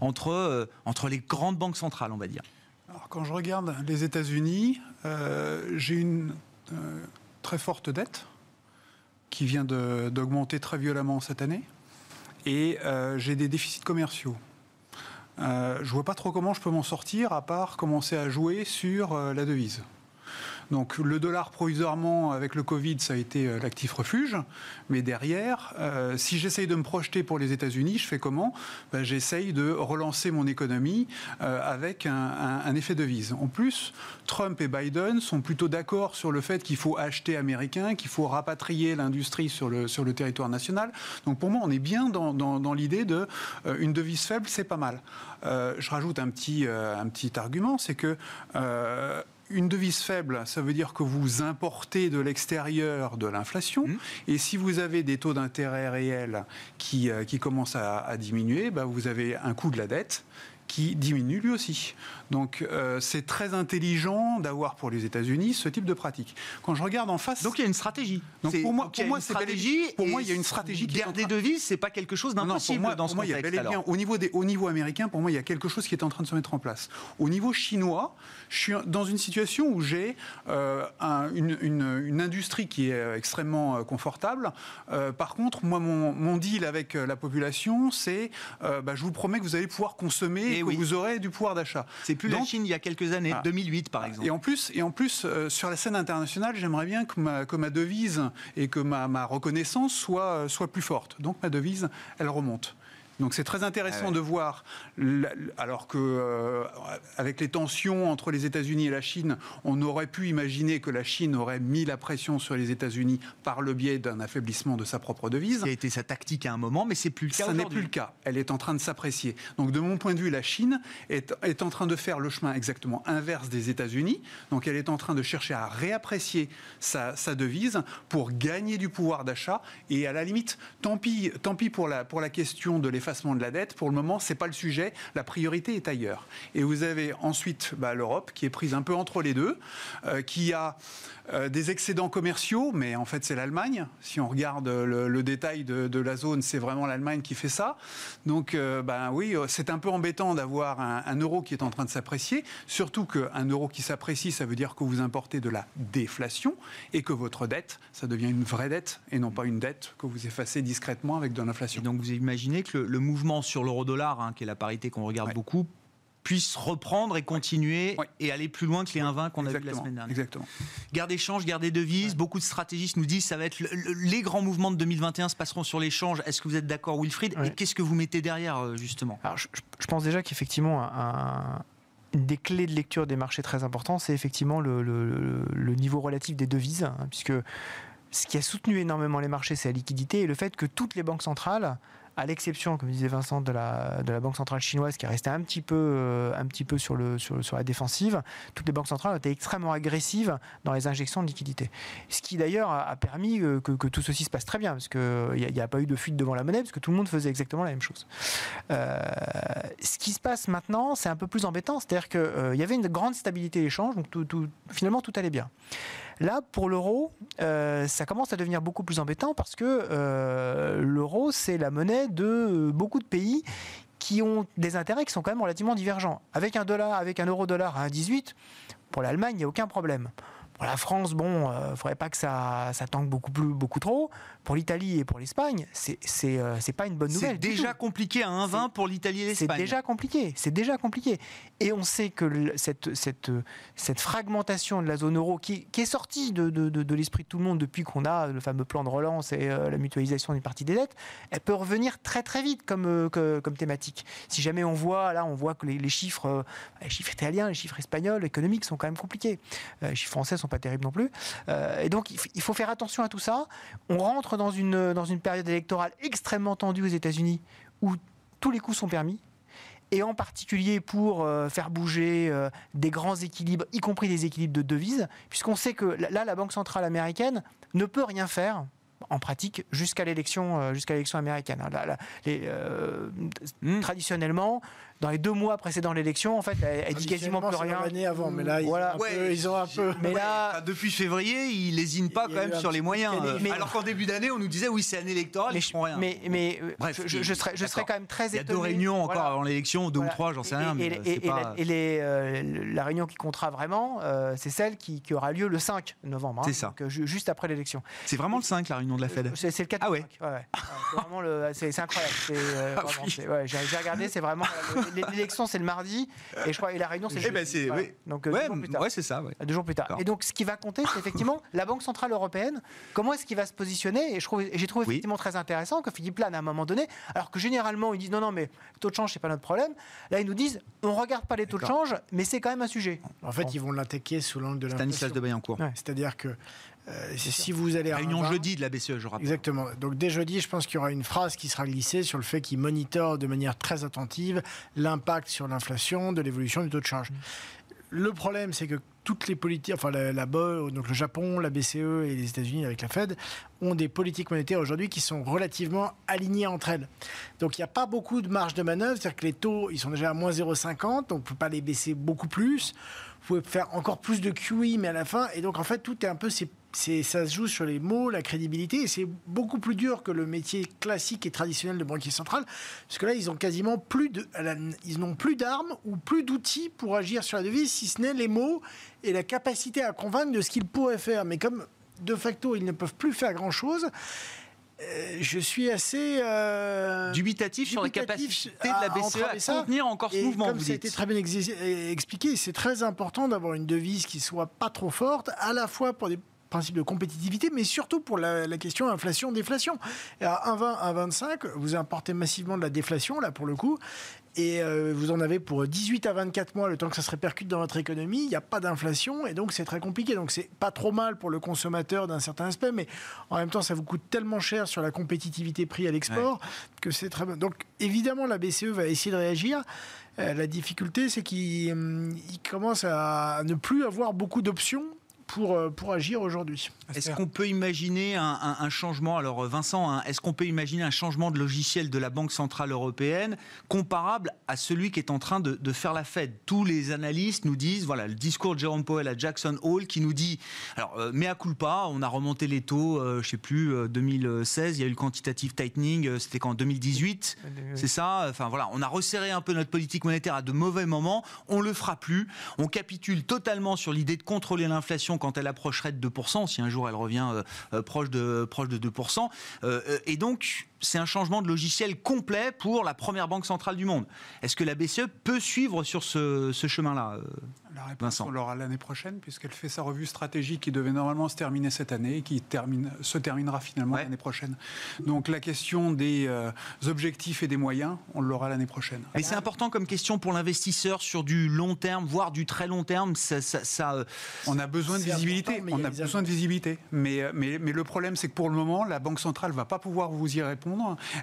entre, entre les grandes banques centrales, on va dire? Alors, quand je regarde les États-Unis, j'ai une très forte dette qui vient d'augmenter très violemment cette année et j'ai des déficits commerciaux. Euh, je vois pas trop comment je peux m'en sortir à part commencer à jouer sur euh, la devise. Donc le dollar provisoirement avec le Covid, ça a été euh, l'actif refuge. Mais derrière, euh, si j'essaye de me projeter pour les États-Unis, je fais comment? Ben, J'essaye de relancer mon économie euh, avec un, un, un, effet devise. En plus, Trump et Biden sont plutôt d'accord sur le fait qu'il faut acheter américain, qu'il faut rapatrier l'industrie sur le, sur le territoire national. Donc pour moi, on est bien dans, dans, l'idée de une devise faible, c'est pas mal. Je rajoute un petit, un petit argument, c'est que une devise faible, ça veut dire que vous importez de l'extérieur de l'inflation. Mmh. Et si vous avez des taux d'intérêt réels qui, euh, qui commencent à, à diminuer, bah, vous avez un coût de la dette qui diminue lui aussi. Donc euh, c'est très intelligent d'avoir pour les États-Unis ce type de pratique. Quand je regarde en face, donc il y a une stratégie. Donc pour moi, pour moi, stratégie. Pour moi, il y a une stratégie. Garder des devises, c'est pas quelque chose d'impossible dans pour ce moi, contexte. Il y a bel et bien, au niveau des, au niveau américain, pour moi, il y a quelque chose qui est en train de se mettre en place. Au niveau chinois, je suis dans une situation où j'ai euh, un, une, une, une, industrie qui est extrêmement confortable. Euh, par contre, moi, mon, mon, deal avec la population, c'est, euh, bah, je vous promets que vous allez pouvoir consommer et, et que oui. vous aurez du pouvoir d'achat. C'est plus Donc, la Chine il y a quelques années, ah, 2008 par exemple. Et en plus, et en plus euh, sur la scène internationale, j'aimerais bien que ma, que ma, devise et que ma, ma reconnaissance soit, soit plus forte. Donc ma devise, elle remonte. Donc c'est très intéressant ah ouais. de voir, alors que euh, avec les tensions entre les États-Unis et la Chine, on aurait pu imaginer que la Chine aurait mis la pression sur les États-Unis par le biais d'un affaiblissement de sa propre devise. Ça a été sa tactique à un moment, mais c'est plus le cas. Ça n'est plus le cas. Elle est en train de s'apprécier. Donc de mon point de vue, la Chine est, est en train de faire le chemin exactement inverse des États-Unis. Donc elle est en train de chercher à réapprécier sa, sa devise pour gagner du pouvoir d'achat. Et à la limite, tant pis, tant pis pour la pour la question de l'effacement de la dette. Pour le moment, c'est pas le sujet. La priorité est ailleurs. Et vous avez ensuite bah, l'Europe qui est prise un peu entre les deux, euh, qui a euh, des excédents commerciaux, mais en fait c'est l'Allemagne. Si on regarde le, détail de, la zone, c'est vraiment l'Allemagne qui fait ça. Donc, ben oui, c'est un peu embêtant d'avoir un, euro qui est en train de s'apprécier. Surtout qu'un euro qui s'apprécie, ça veut dire que vous importez de la déflation et que votre dette, ça devient une vraie dette et non pas une dette que vous effacez discrètement avec de l'inflation. Donc vous imaginez que le mouvement sur l'euro-dollar, hein, qui est la parité qu'on regarde ouais. beaucoup, puisse reprendre et continuer ouais. et aller plus loin que les 1,20 qu'on a vu la semaine dernière. Exactement. Garde d'échange, garde des devises. Ouais. Beaucoup de stratégistes nous disent que ça va être le, le, les grands mouvements de 2021 se passeront sur l'échange. Est-ce que vous êtes d'accord, Wilfried? Ouais. Et qu'est-ce que vous mettez derrière, euh, justement? Alors, je, je, pense déjà qu'effectivement, un, une des clés de lecture des marchés très importants, c'est effectivement le, le, niveau relatif des devises, hein, puisque ce qui a soutenu énormément les marchés, c'est la liquidité et le fait que toutes les banques centrales à l'exception, comme disait Vincent, de la, de la Banque centrale chinoise qui est restée un petit peu, euh, un petit peu sur, le, sur, la défensive, toutes les banques centrales ont été extrêmement agressives dans les injections de liquidités. Ce qui d'ailleurs a, permis euh, que, que, tout ceci se passe très bien, parce qu'il n'y a, pas eu de fuite devant la monnaie, parce que tout le monde faisait exactement la même chose. Euh, ce qui se passe maintenant, c'est un peu plus embêtant, c'est-à-dire qu'il euh, y avait une grande stabilité d'échange, donc finalement tout allait bien. Là, pour l'euro, euh, ça commence à devenir beaucoup plus embêtant parce que euh, l'euro, c'est la monnaie de beaucoup de pays qui ont des intérêts qui sont quand même relativement divergents. Avec un dollar, avec un euro dollar à 1,18, pour l'Allemagne, il n'y a aucun problème. Pour la France, bon, il euh, ne faudrait pas que ça, ça tanque beaucoup, plus, beaucoup trop. Pour l'Italie et pour l'Espagne, c'est c'est euh, pas une bonne nouvelle. C'est déjà compliqué à 1,20 pour l'Italie et l'Espagne. C'est déjà compliqué. C'est déjà compliqué. Et on sait que le, cette, cette, cette fragmentation de la zone euro qui, qui est sortie de, de, de, de l'esprit de tout le monde depuis qu'on a le fameux plan de relance et euh, la mutualisation d'une partie des dettes, elle peut revenir très très vite comme, euh, que, comme thématique. Si jamais on voit, là, on voit que les, les chiffres, euh, les chiffres italiens, les chiffres espagnols, économiques sont quand même compliqués. les chiffres français sont pas terribles non plus. et donc il faut faire attention à tout ça. On rentre dans une, dans une période électorale extrêmement tendue aux États-Unis où tous les coups sont permis et en particulier pour euh, faire bouger euh, des grands équilibres, y compris des équilibres de devises, puisqu'on sait que là, la Banque centrale américaine ne peut rien faire en pratique jusqu'à l'élection euh, jusqu'à l'élection américaine. Là, là, les, euh, mmh. Traditionnellement, dans les deux mois précédant l'élection, en fait, elle, elle dit quasiment plus rien. L'année avant, mais là, ils, voilà. ont, ouais, peu, ils ont un peu. Mais là, ouais, depuis février, ils lésinent pas quand même sur les moyens. Mais, alors qu'en début d'année, on nous disait oui, c'est année électorale, mais ils font rien. Mais, mais Bref, je, je, serais, je serais quand même très étonné. Il y a deux réunions encore voilà. avant l'élection, deux voilà. ou trois, j'en sais rien. Et, mais et, pas... et les, euh, la réunion qui comptera vraiment, euh, c'est celle qui, qui, aura lieu le 5 novembre. Hein, c'est ça. Donc, juste après l'élection. C'est vraiment le 5 la réunion de la Fed. C'est le 4 ah ouais. c'est vraiment le, c'est incroyable. Euh, ah. J'ai regardé, c'est vraiment l'élection c'est le mardi et je crois et la réunion c'est le Eh ben, jeudi. c'est- Voilà. oui. Donc euh, Ouais, deux jours plus tard. ouais, c'est ça. ouais. Deux jours plus tard. Et donc, ce qui va compter, c'est effectivement la Banque Centrale Européenne. Comment est-ce qu'il va se positionner? Et je trouve- et j'ai trouvé Oui. effectivement très intéressant que Philippe Lane, à un moment donné, alors que généralement, ils disent non, non, mais taux de change, c'est pas notre problème. Là, ils nous disent on regarde pas les taux de change, mais c'est quand même un sujet. En fait, ils vont l'attaquer sous l'angle de Stanislas l'inflation. de Bayancourt. Ouais. C'est-à-dire que euh, si vous allez à Réunion 1,20, jeudi de la BCE, je rappelle. Exactement. Donc dès jeudi, je pense qu'il y aura une phrase qui sera glissée sur le fait qu'il monitorent de manière très attentive l'impact sur l'inflation de l'évolution du taux de change. Le problème, c'est que toutes les politiques, enfin la, la BOE, donc le Japon, la BCE et les États-Unis avec la Fed, ont des politiques monétaires aujourd'hui qui sont relativement alignées entre elles. Donc il n'y a pas beaucoup de marge de manœuvre, c'est-à-dire que les taux, ils sont déjà à moins 0,50, donc on ne peut pas les baisser beaucoup plus. Vous pouvez faire encore plus de QE, mais à la fin, et donc en fait, tout est un peu, c'est- ça se joue sur les mots, la crédibilité, et c'est beaucoup plus dur que le métier classique et traditionnel de banquier central, parce que là, ils ont quasiment plus de, à ils n'ont plus d'armes ou plus d'outils pour agir sur la devise, si ce n'est les mots et la capacité à convaincre de ce qu'ils pourraient faire. Mais comme de facto, ils ne peuvent plus faire grand-chose. euh, Je suis assez euh, Dubitatif sur la capacité de la à BCE à ça. contenir encore ce et mouvement, comme vous ça a été très bien euh, expliqué, c'est très important d'avoir une devise qui soit pas trop forte, à la fois pour des principes de compétitivité, mais surtout pour la, la question inflation-déflation. À 1,20, 1,25, vous importez massivement de la déflation, là, pour le coup, et euh, vous en avez pour 18 à 24 mois, le temps que ça se répercute dans votre économie, il n'y a pas d'inflation, et donc c'est très compliqué. Donc c'est pas trop mal pour le consommateur d'un certain aspect, mais en même temps, ça vous coûte tellement cher sur la compétitivité prix à l'export que c'est très bon. Donc évidemment, la BCE va essayer de réagir. Euh, la difficulté, c'est qu'il hum, commence à ne plus avoir beaucoup d'options pour, euh, pour agir aujourd'hui. Est-ce qu'on peut imaginer un, un- un changement Alors Vincent, hein, est-ce qu'on peut imaginer un changement de logiciel de la Banque centrale européenne comparable à celui qui est en train de, de faire la Fed Tous les analystes nous disent, voilà, le discours de Jérôme Powell à Jackson Hole qui nous dit, alors euh, mea culpa, on a remonté les taux, euh, je sais plus, euh, 2016, il y a eu le quantitative tightening, euh, c'était qu'en 2018, c'est ça? Enfin voilà, on a resserré un peu notre politique monétaire à de mauvais moments. On le fera plus. On capitule totalement sur l'idée de contrôler l'inflation quand elle approcherait de 2%, si un jour elle revient euh, euh, proche de proche de 2%. Euh, et donc c'est un changement de logiciel complet pour la première banque centrale du monde. Est-ce que la BCE peut suivre sur ce, ce chemin-là euh La réponse, Vincent. on l'aura l'année prochaine, puisqu'elle fait sa revue stratégique qui devait normalement se terminer cette année et qui termine, se terminera finalement Ouais. l'année prochaine. Donc la question des euh, objectifs et des moyens, on l'aura l'année prochaine. Mais c'est important comme question pour l'investisseur sur du long terme, voire du très long terme. Ça, ça- ça, euh, On a besoin de visibilité. on a besoin de visibilité. Mais, mais, mais le problème, c'est que pour le moment, la Banque centrale va pas pouvoir vous y répondre.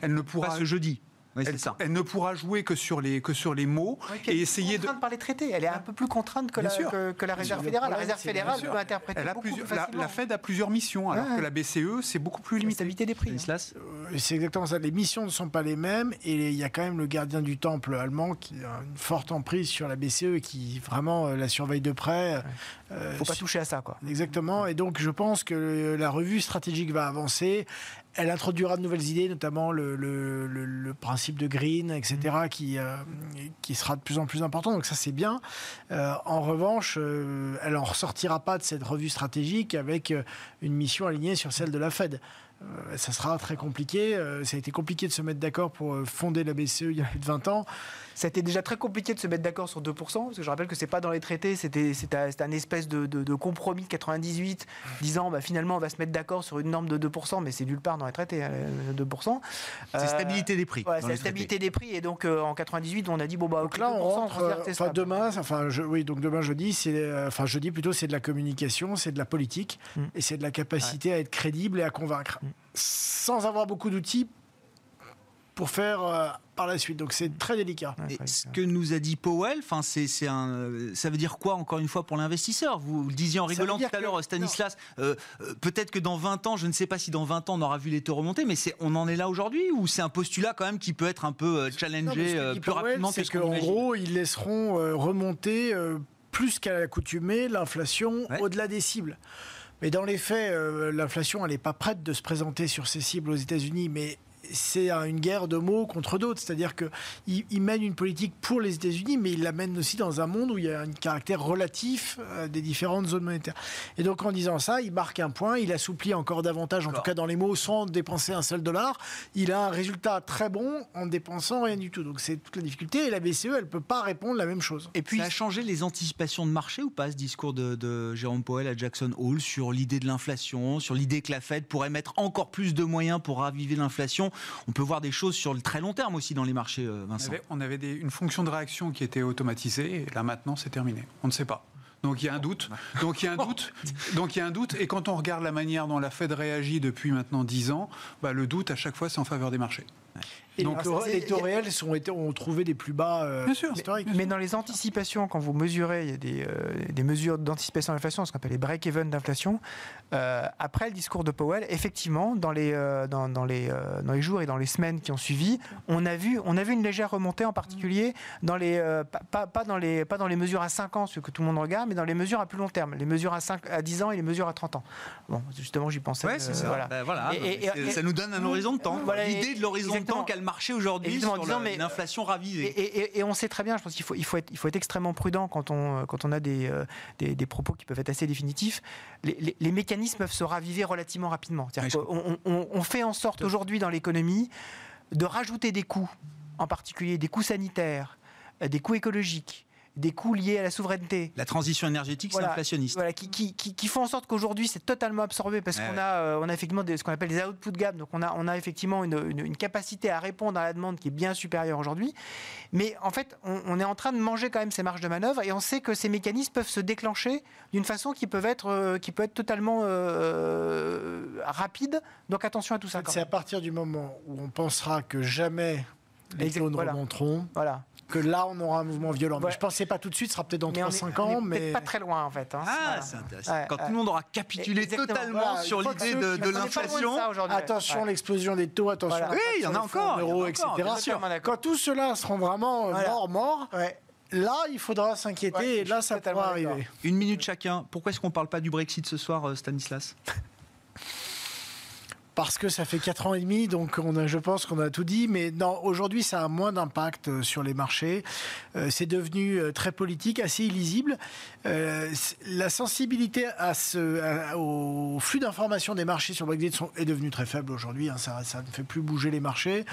Elle ne pourra, pas ce jeudi. Oui, c'est elle, ça. elle ne pourra jouer que sur les, que sur les mots Ouais, et est essayer de. contrainte par les traités. Elle est un peu plus contrainte que, la, que, que la Réserve fédérale. La Réserve fédérale peut interpréter Elle a beaucoup plusieurs- plus la, la Fed a plusieurs missions, alors Ouais. que la BCE, c'est beaucoup plus la limité. stabilité des prix. hein. Euh, C'est exactement ça. Les missions ne sont pas les mêmes et il y a quand même le gardien du temple allemand qui a une forte emprise sur la BCE et qui vraiment euh, la surveille de près. Euh, Faut pas toucher à ça, quoi. Exactement. Et donc, je pense que la revue stratégique va avancer. Elle introduira de nouvelles idées, notamment le, le- le- le principe de green, etc., qui, euh, qui sera de plus en plus important. Donc, ça, c'est bien. Euh, en revanche, euh, elle en ressortira pas de cette revue stratégique avec une mission alignée sur celle de la Fed. Ça sera très compliqué. Ça a été compliqué de se mettre d'accord pour fonder la BCE il y a plus de 20 ans. Ça a été déjà très compliqué de se mettre d'accord sur 2%, parce que je rappelle que c'est pas dans les traités, c'était c'était un, c'était espèce de, de- de compromis de 98, disant bah, finalement on va se mettre d'accord sur une norme de 2%, mais c'est nulle part dans les traités, hein, le 2%. C'est Euh, stabilité des prix. C'est stabilité des prix, et donc euh, en 98, on a dit bon bah ok, là, on 2%, rentre. Enfin, demain, enfin, je- oui, donc demain jeudi, c'est, enfin jeudi plutôt, c'est de la communication, c'est de la politique, Mm. et c'est de la capacité à être crédible et à convaincre, Mm. sans avoir beaucoup d'outils pour faire euh, par la suite. Donc c'est très délicat. Ouais, Et ce que nous a dit Powell, enfin, c'est, c'est un, euh, ça veut dire quoi encore une fois pour l'investisseur? Vous le disiez en rigolant tout à l'heure, Stanislas. euh, euh, peut-être que dans 20 ans, je ne sais pas si dans 20 ans on aura vu les taux remonter, mais c'est, on en est là aujourd'hui ou c'est un postulat quand même qui peut être un peu euh, Non, challengé euh, plus Powell, rapidement que c'est ce gros, ils laisseront euh, remonter euh, plus qu'à l'accoutumée l'inflation Ouais. au-delà des cibles. Mais dans les faits, euh, l'inflation, elle n'est pas prête de se présenter sur ces cibles aux États-Unis, mais c'est une guerre de mots contre d'autres. C'est-à-dire qu'il il mène une politique pour les États-Unis, mais il la mène aussi dans un monde où il y a un caractère relatif euh, des différentes zones monétaires. Et donc en disant ça, il marque un point, il assouplit encore davantage, en tout cas dans les mots, sans dépenser un seul dollar. Il a un résultat très bon en dépensant rien du tout. Donc c'est toute la difficulté. Et la BCE, elle ne peut pas répondre la même chose. Et puis, ça a changé les anticipations de marché ou pas ce discours de, de Jérôme Powell à Jackson Hole sur l'idée de l'inflation, sur l'idée que la Fed pourrait mettre encore plus de moyens pour raviver l'inflation on peut voir des choses sur le très long terme aussi dans les marchés, euh, Vincent. On avait, une fonction de réaction qui était automatisée, et là maintenant c'est terminé. On ne sait pas. Donc il y a un doute. Donc il y a un doute. Donc il y a un doute. Et quand on regarde la manière dont la Fed réagit depuis maintenant 10 ans, bah, le doute à chaque fois c'est en faveur des marchés. Et Donc, les taux réels sont été, ont trouvé des plus bas euh, historiques. Mais, dans les anticipations, quand vous mesurez, il y a des, euh, des mesures d'anticipation de l'inflation, ce qu'on appelle les break-even d'inflation. Euh, après le discours de Powell, effectivement, dans les, dans, dans, les, dans les jours et dans les semaines qui ont suivi, on a vu, on a vu une légère remontée, en particulier dans les, pas, pas, dans les, pas dans les mesures à 5 ans, ce que tout le monde regarde, mais dans les mesures à plus long terme, les mesures à, 5, à 10 ans et les mesures à 30 ans. Bon, justement, j'y pensais. Ouais, c'est ça. Voilà. Ben, voilà. Et, ça nous donne un horizon de temps. L'idée de l'horizon de temps qu'a le marché aujourd'hui sur l'inflation ravivée. Et, on sait très bien, je pense qu'il faut, il faut, être, il faut être extrêmement prudent quand on, quand on a des, euh, des, des, propos qui peuvent être assez définitifs. Les, les, mécanismes peuvent se raviver relativement rapidement. on, on, on, fait en sorte aujourd'hui dans l'économie de rajouter des coûts, en particulier des coûts sanitaires, euh, des coûts écologiques, des coûts liés à la souveraineté. La transition énergétique, c'est inflationniste. Voilà, qui, qui, qui, font en sorte qu'aujourd'hui, c'est totalement absorbé parce qu'on a, euh, on a effectivement des, ce qu'on appelle des output gaps. Donc, on a, on a effectivement une, une, capacité à répondre à la demande qui est bien supérieure aujourd'hui. Mais en fait, on, est en train de manger quand même ces marges de manœuvre et on sait que ces mécanismes peuvent se déclencher d'une façon qui peut être, euh, qui peut être totalement euh, rapide. Donc, attention à tout ça. C'est à partir du moment où on pensera que jamais les taux ne remonteront. Voilà que là, on aura un mouvement violent. Mais je ne pensais pas tout de suite, ce sera peut-être dans 3-5 ans. mais peut-être pas très loin, en fait. Hein. Ah, c'est intéressant. Quand tout le monde aura capitulé totalement sur l'idée de, l'inflation. Attention, l'explosion des taux, attention. Oui, il y en a encore. Euros, etc. Quand tout cela seront vraiment morts, morts, Là, il faudra s'inquiéter et là, ça pourra arriver. Une minute chacun. Pourquoi est-ce qu'on ne parle pas du Brexit ce soir, euh, Stanislas? Parce que ça fait 4 ans et demi, donc on a, je pense qu'on a tout dit. Mais non, aujourd'hui, ça a moins d'impact euh, sur les marchés. Euh, c'est devenu euh, très politique, assez illisible. la sensibilité à ce, au flux d'informations des marchés sur le Brexit est devenue très faible aujourd'hui. Hein. ça, ça, ne fait plus bouger les marchés.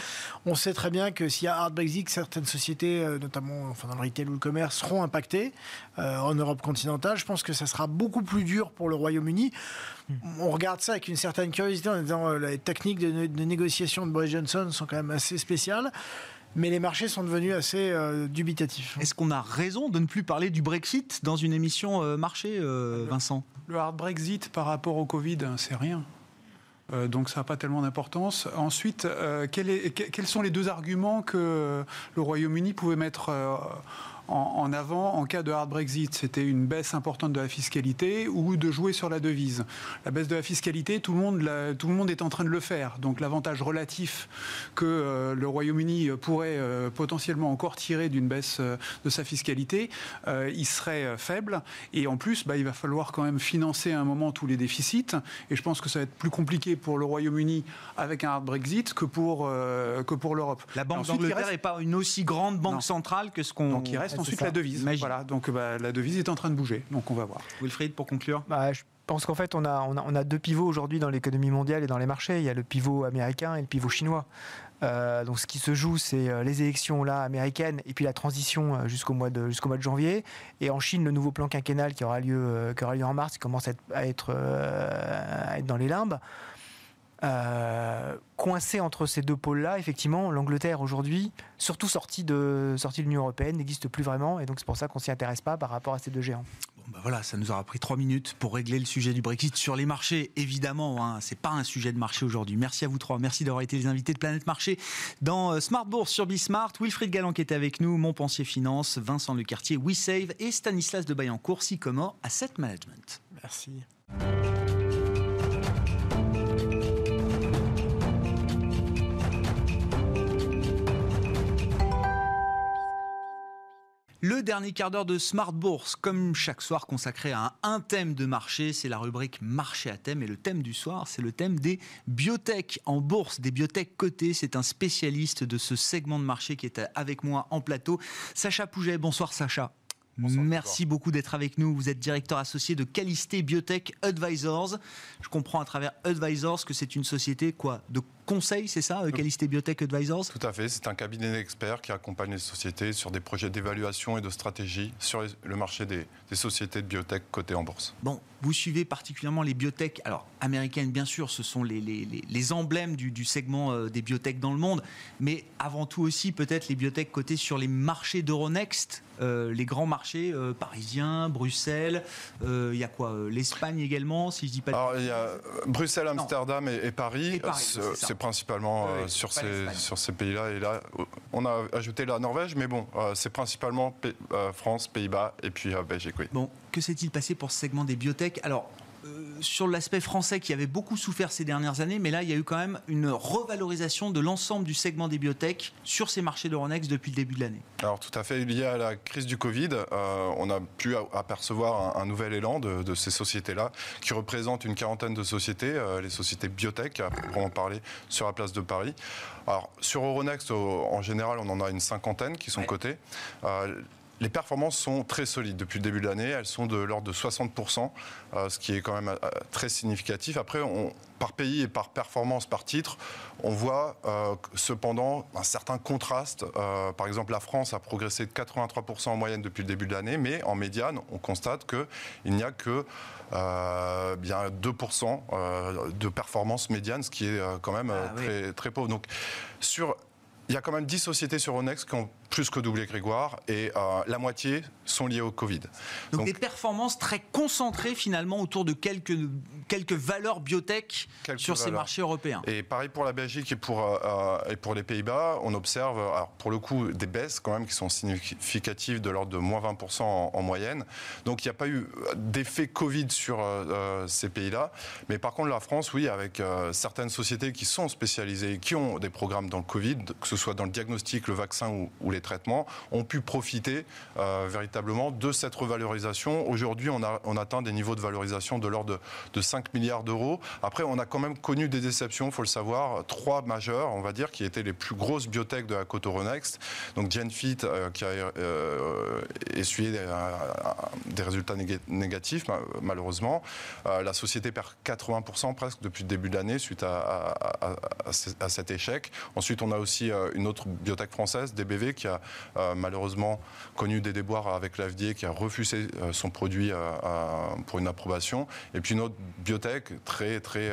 On sait très bien que s'il y a hard Brexit, certaines sociétés, notamment enfin, dans le retail ou le commerce, seront impactées en Europe continentale. Je pense que ça sera beaucoup plus dur pour le Royaume-Uni. On regarde ça avec une certaine curiosité en disant euh, les techniques de, négociation de Boris Johnson sont quand même assez spéciales. Mais les marchés sont devenus assez euh, dubitatifs. Est-ce qu'on a raison de ne plus parler du Brexit dans une émission euh, marché, Vincent? Le hard Brexit par rapport au Covid, c'est rien. donc ça n'a pas tellement d'importance. Ensuite, quels sont les deux arguments que le Royaume-Uni pouvait mettre en, avant en cas de hard Brexit. C'était une baisse importante de la fiscalité ou de jouer sur la devise. La baisse de la fiscalité, tout le monde, tout le monde est en train de le faire. Donc l'avantage relatif que euh, le Royaume-Uni pourrait euh, potentiellement encore tirer d'une baisse euh, de sa fiscalité, il serait faible. Et en plus, bah, il va falloir quand même financer à un moment tous les déficits. Et je pense que ça va être plus compliqué pour le Royaume-Uni avec un hard Brexit que pour, que pour l'Europe. La Banque d'Angleterre n'est pas une aussi grande banque centrale que ce qu'on... Donc il reste ensuite la devise. Voilà, donc bah, la devise est en train de bouger, donc on va voir. Wilfried, pour conclure bah, Je pense qu'en fait, on a, on a, on a deux pivots aujourd'hui dans l'économie mondiale et dans les marchés. Il y a le pivot américain et le pivot chinois. Euh, donc ce qui se joue, c'est euh, les élections là américaines et puis la transition euh, jusqu'au mois de jusqu'au mois de janvier. Et en Chine, le nouveau plan quinquennal qui aura lieu qui aura lieu en mars, qui commence à être, à être, à être dans les limbes. Euh, coincé entre ces deux pôles-là, effectivement, l'Angleterre aujourd'hui, surtout sortie de, sortie de l'Union européenne, n'existe plus vraiment, et donc c'est pour ça qu'on s'y intéresse pas par rapport à ces deux géants. Bon bah voilà, ça nous aura pris trois minutes pour régler le sujet du Brexit sur les marchés. Évidemment, hein, c'est pas un sujet de marché aujourd'hui. Merci à vous trois, merci d'avoir été les invités de Planète Marché dans euh, Smart Bourse sur Bismart. Wilfried Galland qui était avec nous, Montpensier Finance, Vincent Lecartier, WeSave et Stanislas de Bayancourt, Sycomore Asset Management. Merci. Le dernier quart d'heure de Smart Bourse, comme chaque soir consacré à un, thème de marché, c'est la rubrique marché à thème. Et le thème du soir, c'est le thème des biotech en bourse, des biotech cotées. C'est un spécialiste de ce segment de marché qui est avec moi en plateau. Sacha Pouget, bonsoir Sacha. Merci beaucoup d'être avec nous. Vous êtes directeur associé de Calisté Biotech Advisors. Je comprends à travers Advisors que c'est une société quoi de conseil, c'est ça, Calisté Biotech Advisors? Tout à fait. C'est un cabinet d'experts qui accompagne les sociétés sur des projets d'évaluation et de stratégie sur le marché des, sociétés de biotech cotées en bourse. Bon, vous suivez particulièrement les biotech, alors américaines bien sûr, ce sont les, les, emblèmes du, segment euh, des biotech dans le monde, mais avant tout aussi peut-être les biotech cotées sur les marchés d'Euronext, euh, les grands marchés euh, parisiens, Bruxelles, il y a quoi L'Espagne également, si je dis pas. Alors il y a Bruxelles, Amsterdam et, Paris. C'est principalement sur, ces, sur ces pays-là. Et là, on a ajouté la Norvège, mais bon, c'est principalement France, Pays-Bas et puis Belgique. Oui. Bon, que s'est-il passé pour ce segment des biotech? Alors, euh, sur l'aspect français qui avait beaucoup souffert ces dernières années, mais là, il y a eu quand même une revalorisation de l'ensemble du segment des biotech sur ces marchés d'Euronext depuis le début de l'année. Alors, tout à fait. Lié à la crise du Covid, euh, on a pu apercevoir un, nouvel élan de, ces sociétés-là, qui représentent une quarantaine de sociétés, euh, les sociétés biotech, pour en parler, sur la place de Paris. Alors, sur Euronext, en général, on en a une cinquantaine qui sont cotées. Les performances sont très solides depuis le début de l'année. Elles sont de l'ordre de 60%, euh, ce qui est quand même euh, très significatif. Après, par pays et par performance, par titre, on voit euh, cependant un certain contraste. par exemple, la France a progressé de 83% en moyenne depuis le début de l'année, mais en médiane, on constate qu'il n'y a que bien 2% de performance médiane, ce qui est quand même ah très, très pauvre. Donc, sur il y a quand même 10 sociétés sur Onex qui ont plus que doublé Grégoire et euh, la moitié sont liées au Covid. Donc, des performances très concentrées finalement autour de quelques, quelques valeurs biotech sur ces marchés européens. Et pareil pour la Belgique et pour, euh, euh, et pour les Pays-Bas, on observe alors pour le coup des baisses quand même qui sont significatives de l'ordre de moins 20% en, moyenne. Donc il n'y a pas eu d'effet Covid sur ces pays-là. Mais par contre la France, oui, avec certaines sociétés qui sont spécialisées, qui ont des programmes dans le Covid, que ce soit dans le diagnostic, le vaccin ou, ou les traitements, ont pu profiter euh, véritablement de cette revalorisation. Aujourd'hui, on, atteint des niveaux de valorisation de l'ordre de, 5 milliards d'euros. Après, on a quand même connu des déceptions, il faut le savoir, trois majeures, on va dire, qui étaient les plus grosses biotech de la côte Euronext. Donc Genfit, euh, qui a euh, essuyé des, résultats négatifs, malheureusement. la société perd 80% presque depuis le début de l'année suite à, à, cet échec. Ensuite, on a aussi une autre biotech française, DBV, qui a euh, malheureusement connu des déboires avec l'AFDA, qui a refusé euh, son produit euh, pour une approbation. Et puis une autre biotech très, très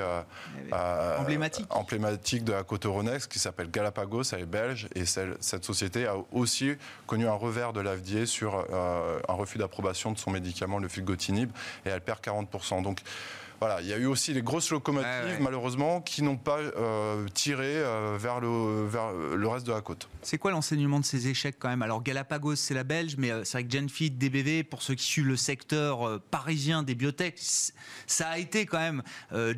emblématique. emblématique de la côte Euronext qui s'appelle Galapagos, elle est belge. Et cette société a aussi connu un revers de l'AFDA sur un refus d'approbation de son médicament, le filgotinib, et elle perd 40%. Donc, voilà, il y a eu aussi les grosses locomotives, malheureusement, qui n'ont pas euh, tiré euh, vers, le, vers le reste de la côte. C'est quoi l'enseignement de ces échecs quand même? Alors Galapagos, c'est la Belge, mais euh, c'est vrai que Genfit, DBV, pour ceux qui suivent le secteur parisien des biotech, ça a été quand même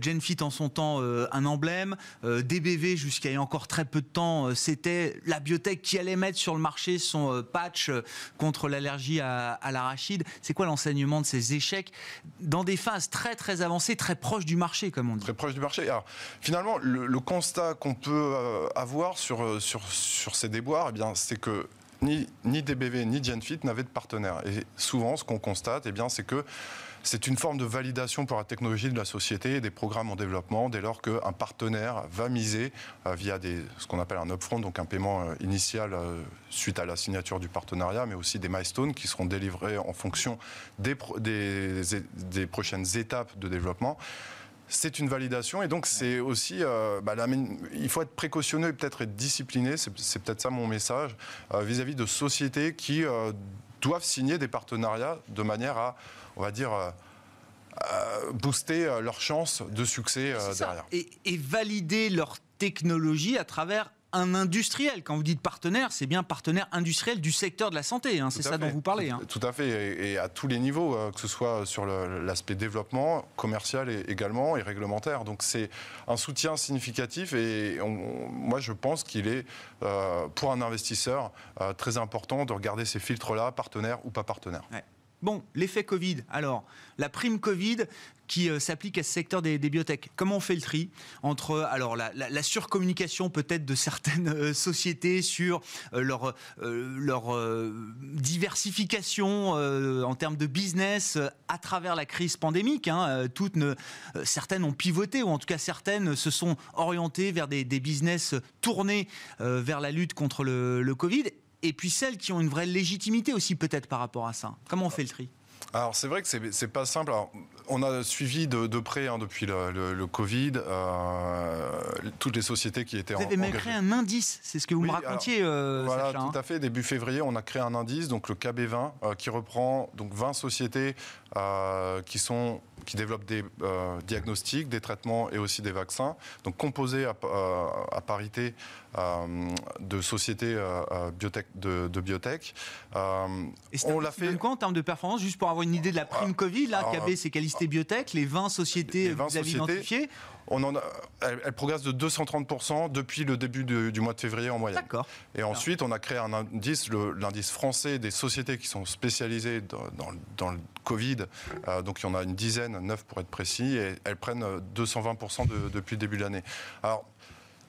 Genfit en son temps un emblème. DBV, jusqu'à il y a encore très peu de temps, c'était la biotech qui allait mettre sur le marché son patch contre l'allergie à, à l'arachide. C'est quoi l'enseignement de ces échecs? Dans des phases très très avancées très proche du marché, comme on dit. Très proche du marché. Alors, finalement, le, constat qu'on peut euh, avoir sur, euh, sur, sur ces déboires, eh bien, c'est que ni, ni DBV ni Genfit n'avaient de partenaire. Et souvent, ce qu'on constate, eh bien, c'est que c'est une forme de validation pour la technologie de la société et des programmes en développement dès lors qu'un partenaire va miser euh, via ce qu'on appelle un upfront, donc un paiement initial suite à la signature du partenariat, mais aussi des milestones qui seront délivrés en fonction des, prochaines étapes de développement. C'est une validation et donc c'est aussi euh, bah, il faut être précautionneux et peut-être être discipliné c'est peut-être ça mon message euh, vis-à-vis de sociétés qui euh, doivent signer des partenariats de manière à on va dire booster leurs chances de succès derrière et, et valider leur technologie à travers un industriel. Quand vous dites partenaire, c'est bien partenaire industriel du secteur de la santé. Hein, c'est ça dont vous parlez. Tout, hein. à fait, et, à tous les niveaux, euh, que ce soit sur l'aspect développement, commercial et, également, et réglementaire. Donc c'est un soutien significatif, et moi je pense qu'il est, euh, pour un investisseur, euh, très important de regarder ces filtres-là, partenaires ou pas partenaires. Bon, l'effet Covid. Alors, la prime Covid qui euh, s'applique à ce secteur des, biotech. Comment on fait le tri entre alors la, surcommunication peut-être de certaines euh, sociétés sur euh, leur, diversification en termes de business à travers la crise pandémique. Hein, toutes ne, certaines ont pivoté ou en tout cas certaines se sont orientées vers des, business tournés vers la lutte contre le Covid et puis celles qui ont une vraie légitimité aussi peut-être par rapport à ça. Comment on fait le tri? Alors c'est vrai que c'est pas simple. on a suivi de, près hein, depuis le, Covid euh, toutes les sociétés qui étaient vous avez même créé un indice, c'est ce que vous me racontiez. Euh, voilà, tout hein. à fait. Début février, on a créé un indice, donc le KB20, euh, qui reprend donc 20 sociétés qui sont qui développent des diagnostics, des traitements et aussi des vaccins, donc composés à, parité de sociétés biotech, de, biotech. on l'a fait. quoi en termes de performance, juste pour avoir une idée de la prime ah, Covid, là, KB, c'est Qualité Biotech, les 20 sociétés que vous avez identifiées on en elle, progresse de 230% depuis le début du mois de février en moyenne. D'accord. Et ensuite, on a créé un indice, l'indice français des sociétés qui sont spécialisées dans, le Covid. Euh, donc il y en a une dizaine, neuf pour être précis, et elles prennent 220% depuis le début de l'année. Alors,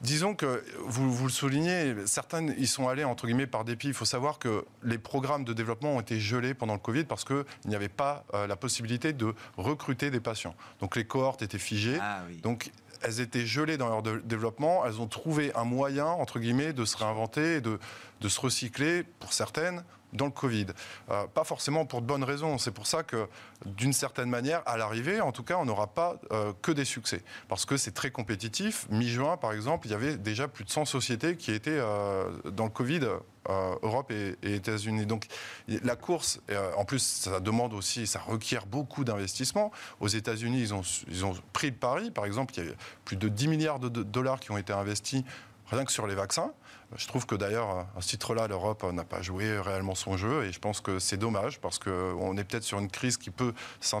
Disons que, vous, vous, le soulignez, certaines y sont allées entre guillemets par dépit. Il faut savoir que les programmes de développement ont été gelés pendant le Covid parce qu'il n'y avait pas euh, la possibilité de recruter des patients. Donc les cohortes étaient figées. Ah Donc elles étaient gelées dans leur développement. Elles ont trouvé un moyen, entre guillemets, de se réinventer et de, se recycler pour certaines dans le Covid. Euh, pas forcément pour de bonnes raisons. C'est pour ça que, d'une certaine manière, à l'arrivée, en tout cas, on n'aura pas euh, que des succès. Parce que c'est très compétitif. Mi-juin, par exemple, il y avait déjà plus de 100 sociétés qui étaient euh, dans le Covid. Europe et, États-Unis. Donc la course, en plus, ça demande aussi, ça requiert beaucoup d'investissement. Aux États-Unis, ils ont, ils ont pris le pari. Par exemple, il y a plus de 10 milliards de dollars qui ont été investis rien que sur les vaccins. Je trouve que d'ailleurs, à ce titre-là, l'Europe n'a pas joué réellement son jeu et je pense que c'est dommage parce qu'on est peut-être sur une crise qui peut, euh,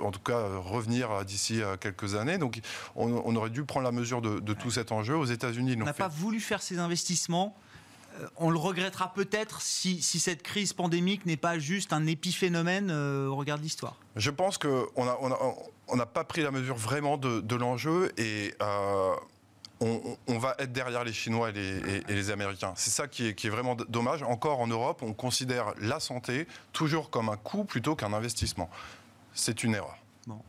en tout cas, revenir d'ici euh, quelques années. Donc, on, aurait dû prendre la mesure de, tout cet enjeu. Aux États-Unis, on n'a pas voulu faire ces investissements. Euh, on le regrettera peut-être si, cette crise pandémique n'est pas juste un épiphénomène au regard de l'histoire. Je pense qu'on n'a on pas pris la mesure vraiment de, l'enjeu et on, va être derrière les Chinois et les, Américains. C'est ça qui est, vraiment dommage. Encore en Europe, on considère la santé toujours comme un coût plutôt qu'un investissement. C'est une erreur. Bon.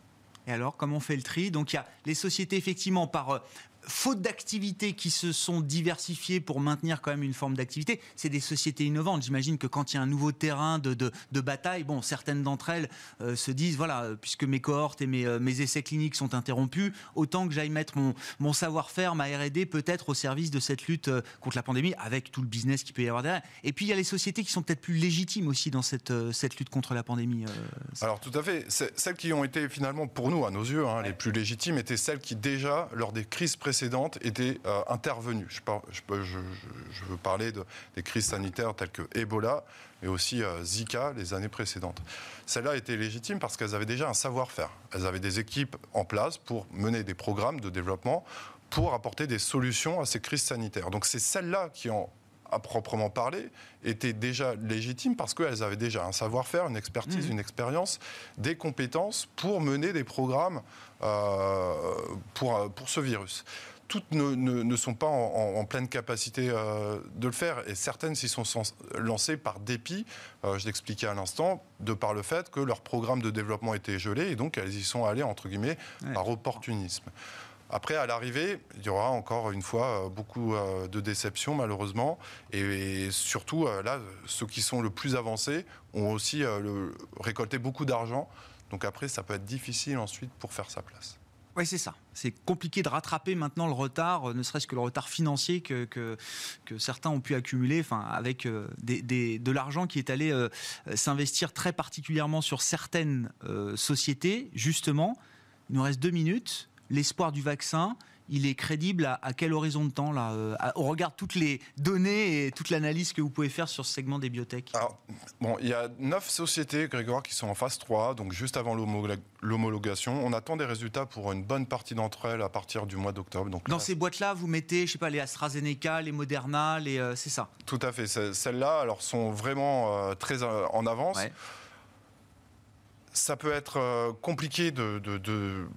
Et alors, comment on fait le tri? Donc, il y a les sociétés, effectivement, par euh, faute d'activités qui se sont diversifiées pour maintenir quand même une forme d'activité, c'est des sociétés innovantes. J'imagine que quand il y a un nouveau terrain de, de, bataille, bon, certaines d'entre elles euh, se disent, voilà, puisque mes cohortes et mes, euh, mes essais cliniques sont interrompus, autant que j'aille mettre mon, mon savoir-faire, ma R&D peut-être au service de cette lutte euh, contre la pandémie, avec tout le business qu'il peut y avoir derrière. Et puis il y a les sociétés qui sont peut-être plus légitimes aussi dans cette, cette lutte contre la pandémie. Alors tout à fait. Celles qui ont été finalement, pour nous, à nos yeux, hein, les plus légitimes, étaient celles qui déjà, lors des crises précédentes étaient euh, intervenues. Je, veux parler de, des crises sanitaires telles que Ebola, mais aussi euh, Zika les années précédentes. Celles-là étaient légitimes parce qu'elles avaient déjà un savoir-faire. Elles avaient des équipes en place pour mener des programmes de développement pour apporter des solutions à ces crises sanitaires. Donc c'est celles-là qui ont à proprement parler, étaient déjà légitimes parce qu'elles avaient déjà un savoir-faire, une expertise, mmh. une expérience, des compétences pour mener des programmes euh, pour, pour ce virus toutes ne, sont pas en, pleine capacité euh, de le faire et certaines s'y sont lancées par dépit, euh, je l'expliquais à l'instant, de par le fait que leur programme de développement était gelé et donc elles y sont allées entre guillemets par opportunisme. Après, à l'arrivée, il y aura encore une fois euh, beaucoup de déceptions malheureusement et, surtout là, ceux qui sont le plus avancés ont aussi récolté beaucoup d'argent. Donc après, ça peut être difficile ensuite pour faire sa place. Oui, c'est ça. C'est compliqué de rattraper maintenant le retard, euh, ne serait-ce que le retard financier que, certains ont pu accumuler, enfin, avec euh, de l'argent qui est allé euh, s'investir très particulièrement sur certaines sociétés. Justement, il nous reste deux minutes. L'espoir du vaccin, il est crédible à, quel horizon de temps là On regarde toutes les données et toute l'analyse que vous pouvez faire sur ce segment des biotech? bon, il y a neuf sociétés, Grégoire, qui sont en phase 3, donc juste avant l'homologation. On attend des résultats pour une bonne partie d'entre elles à partir du mois d'octobre. Donc Dans ces boîtes-là, vous mettez, je sais pas, les AstraZeneca, les Moderna, les, c'est ça? Tout à fait. Celles-là, alors, sont vraiment très en avance. Ça peut être compliqué de, de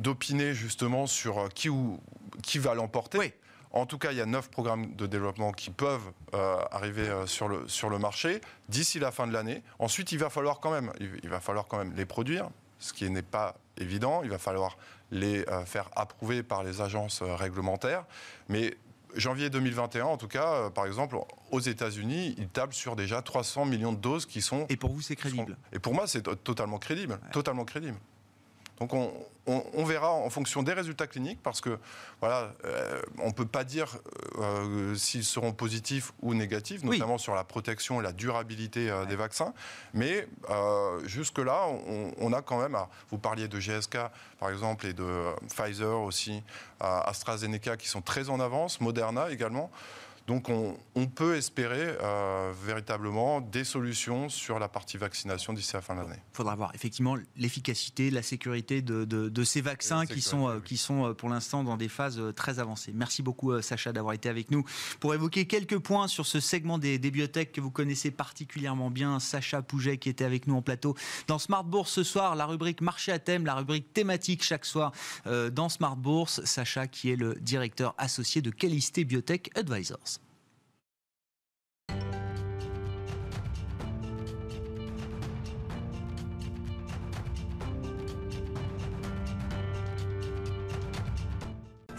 d'opiner justement sur euh, qui, ou, qui va l'emporter. En tout cas, il y a neuf programmes de développement qui peuvent euh, arriver euh, sur, le, sur le marché d'ici la fin de l'année. Ensuite, il va falloir quand même, il va falloir quand même les produire, ce qui n'est pas évident. Il va falloir les faire approuver par les agences réglementaires. Mais janvier 2021, en tout cas, par exemple, aux États-Unis, ils tablent sur déjà 300 millions de doses qui sont. Et pour vous, c'est crédible? et pour moi, c'est totalement crédible, totalement crédible. Donc on, verra en fonction des résultats cliniques parce que voilà, euh, on ne peut pas dire euh, s'ils seront positifs ou négatifs, notamment sur la protection et la durabilité euh, des vaccins. Mais jusque-là, on, a quand même, vous parliez de GSK par exemple et de Pfizer aussi, AstraZeneca qui sont très en avance, Moderna également. Donc on, peut espérer euh, véritablement des solutions sur la partie vaccination d'ici la fin de l'année. Il faudra voir effectivement l'efficacité, la sécurité de, ces vaccins qui sont, euh, qui sont euh, pour l'instant dans des phases très avancées. Merci beaucoup Sacha d'avoir été avec nous pour évoquer quelques points sur ce segment des, bibliothèques que vous connaissez particulièrement bien. Sacha Pouget qui était avec nous en plateau dans Smart Bourse ce soir, la rubrique marché à thème, la rubrique thématique chaque soir dans Smart Bourse. Sacha qui est le directeur associé de Calisté Biotech Advisors.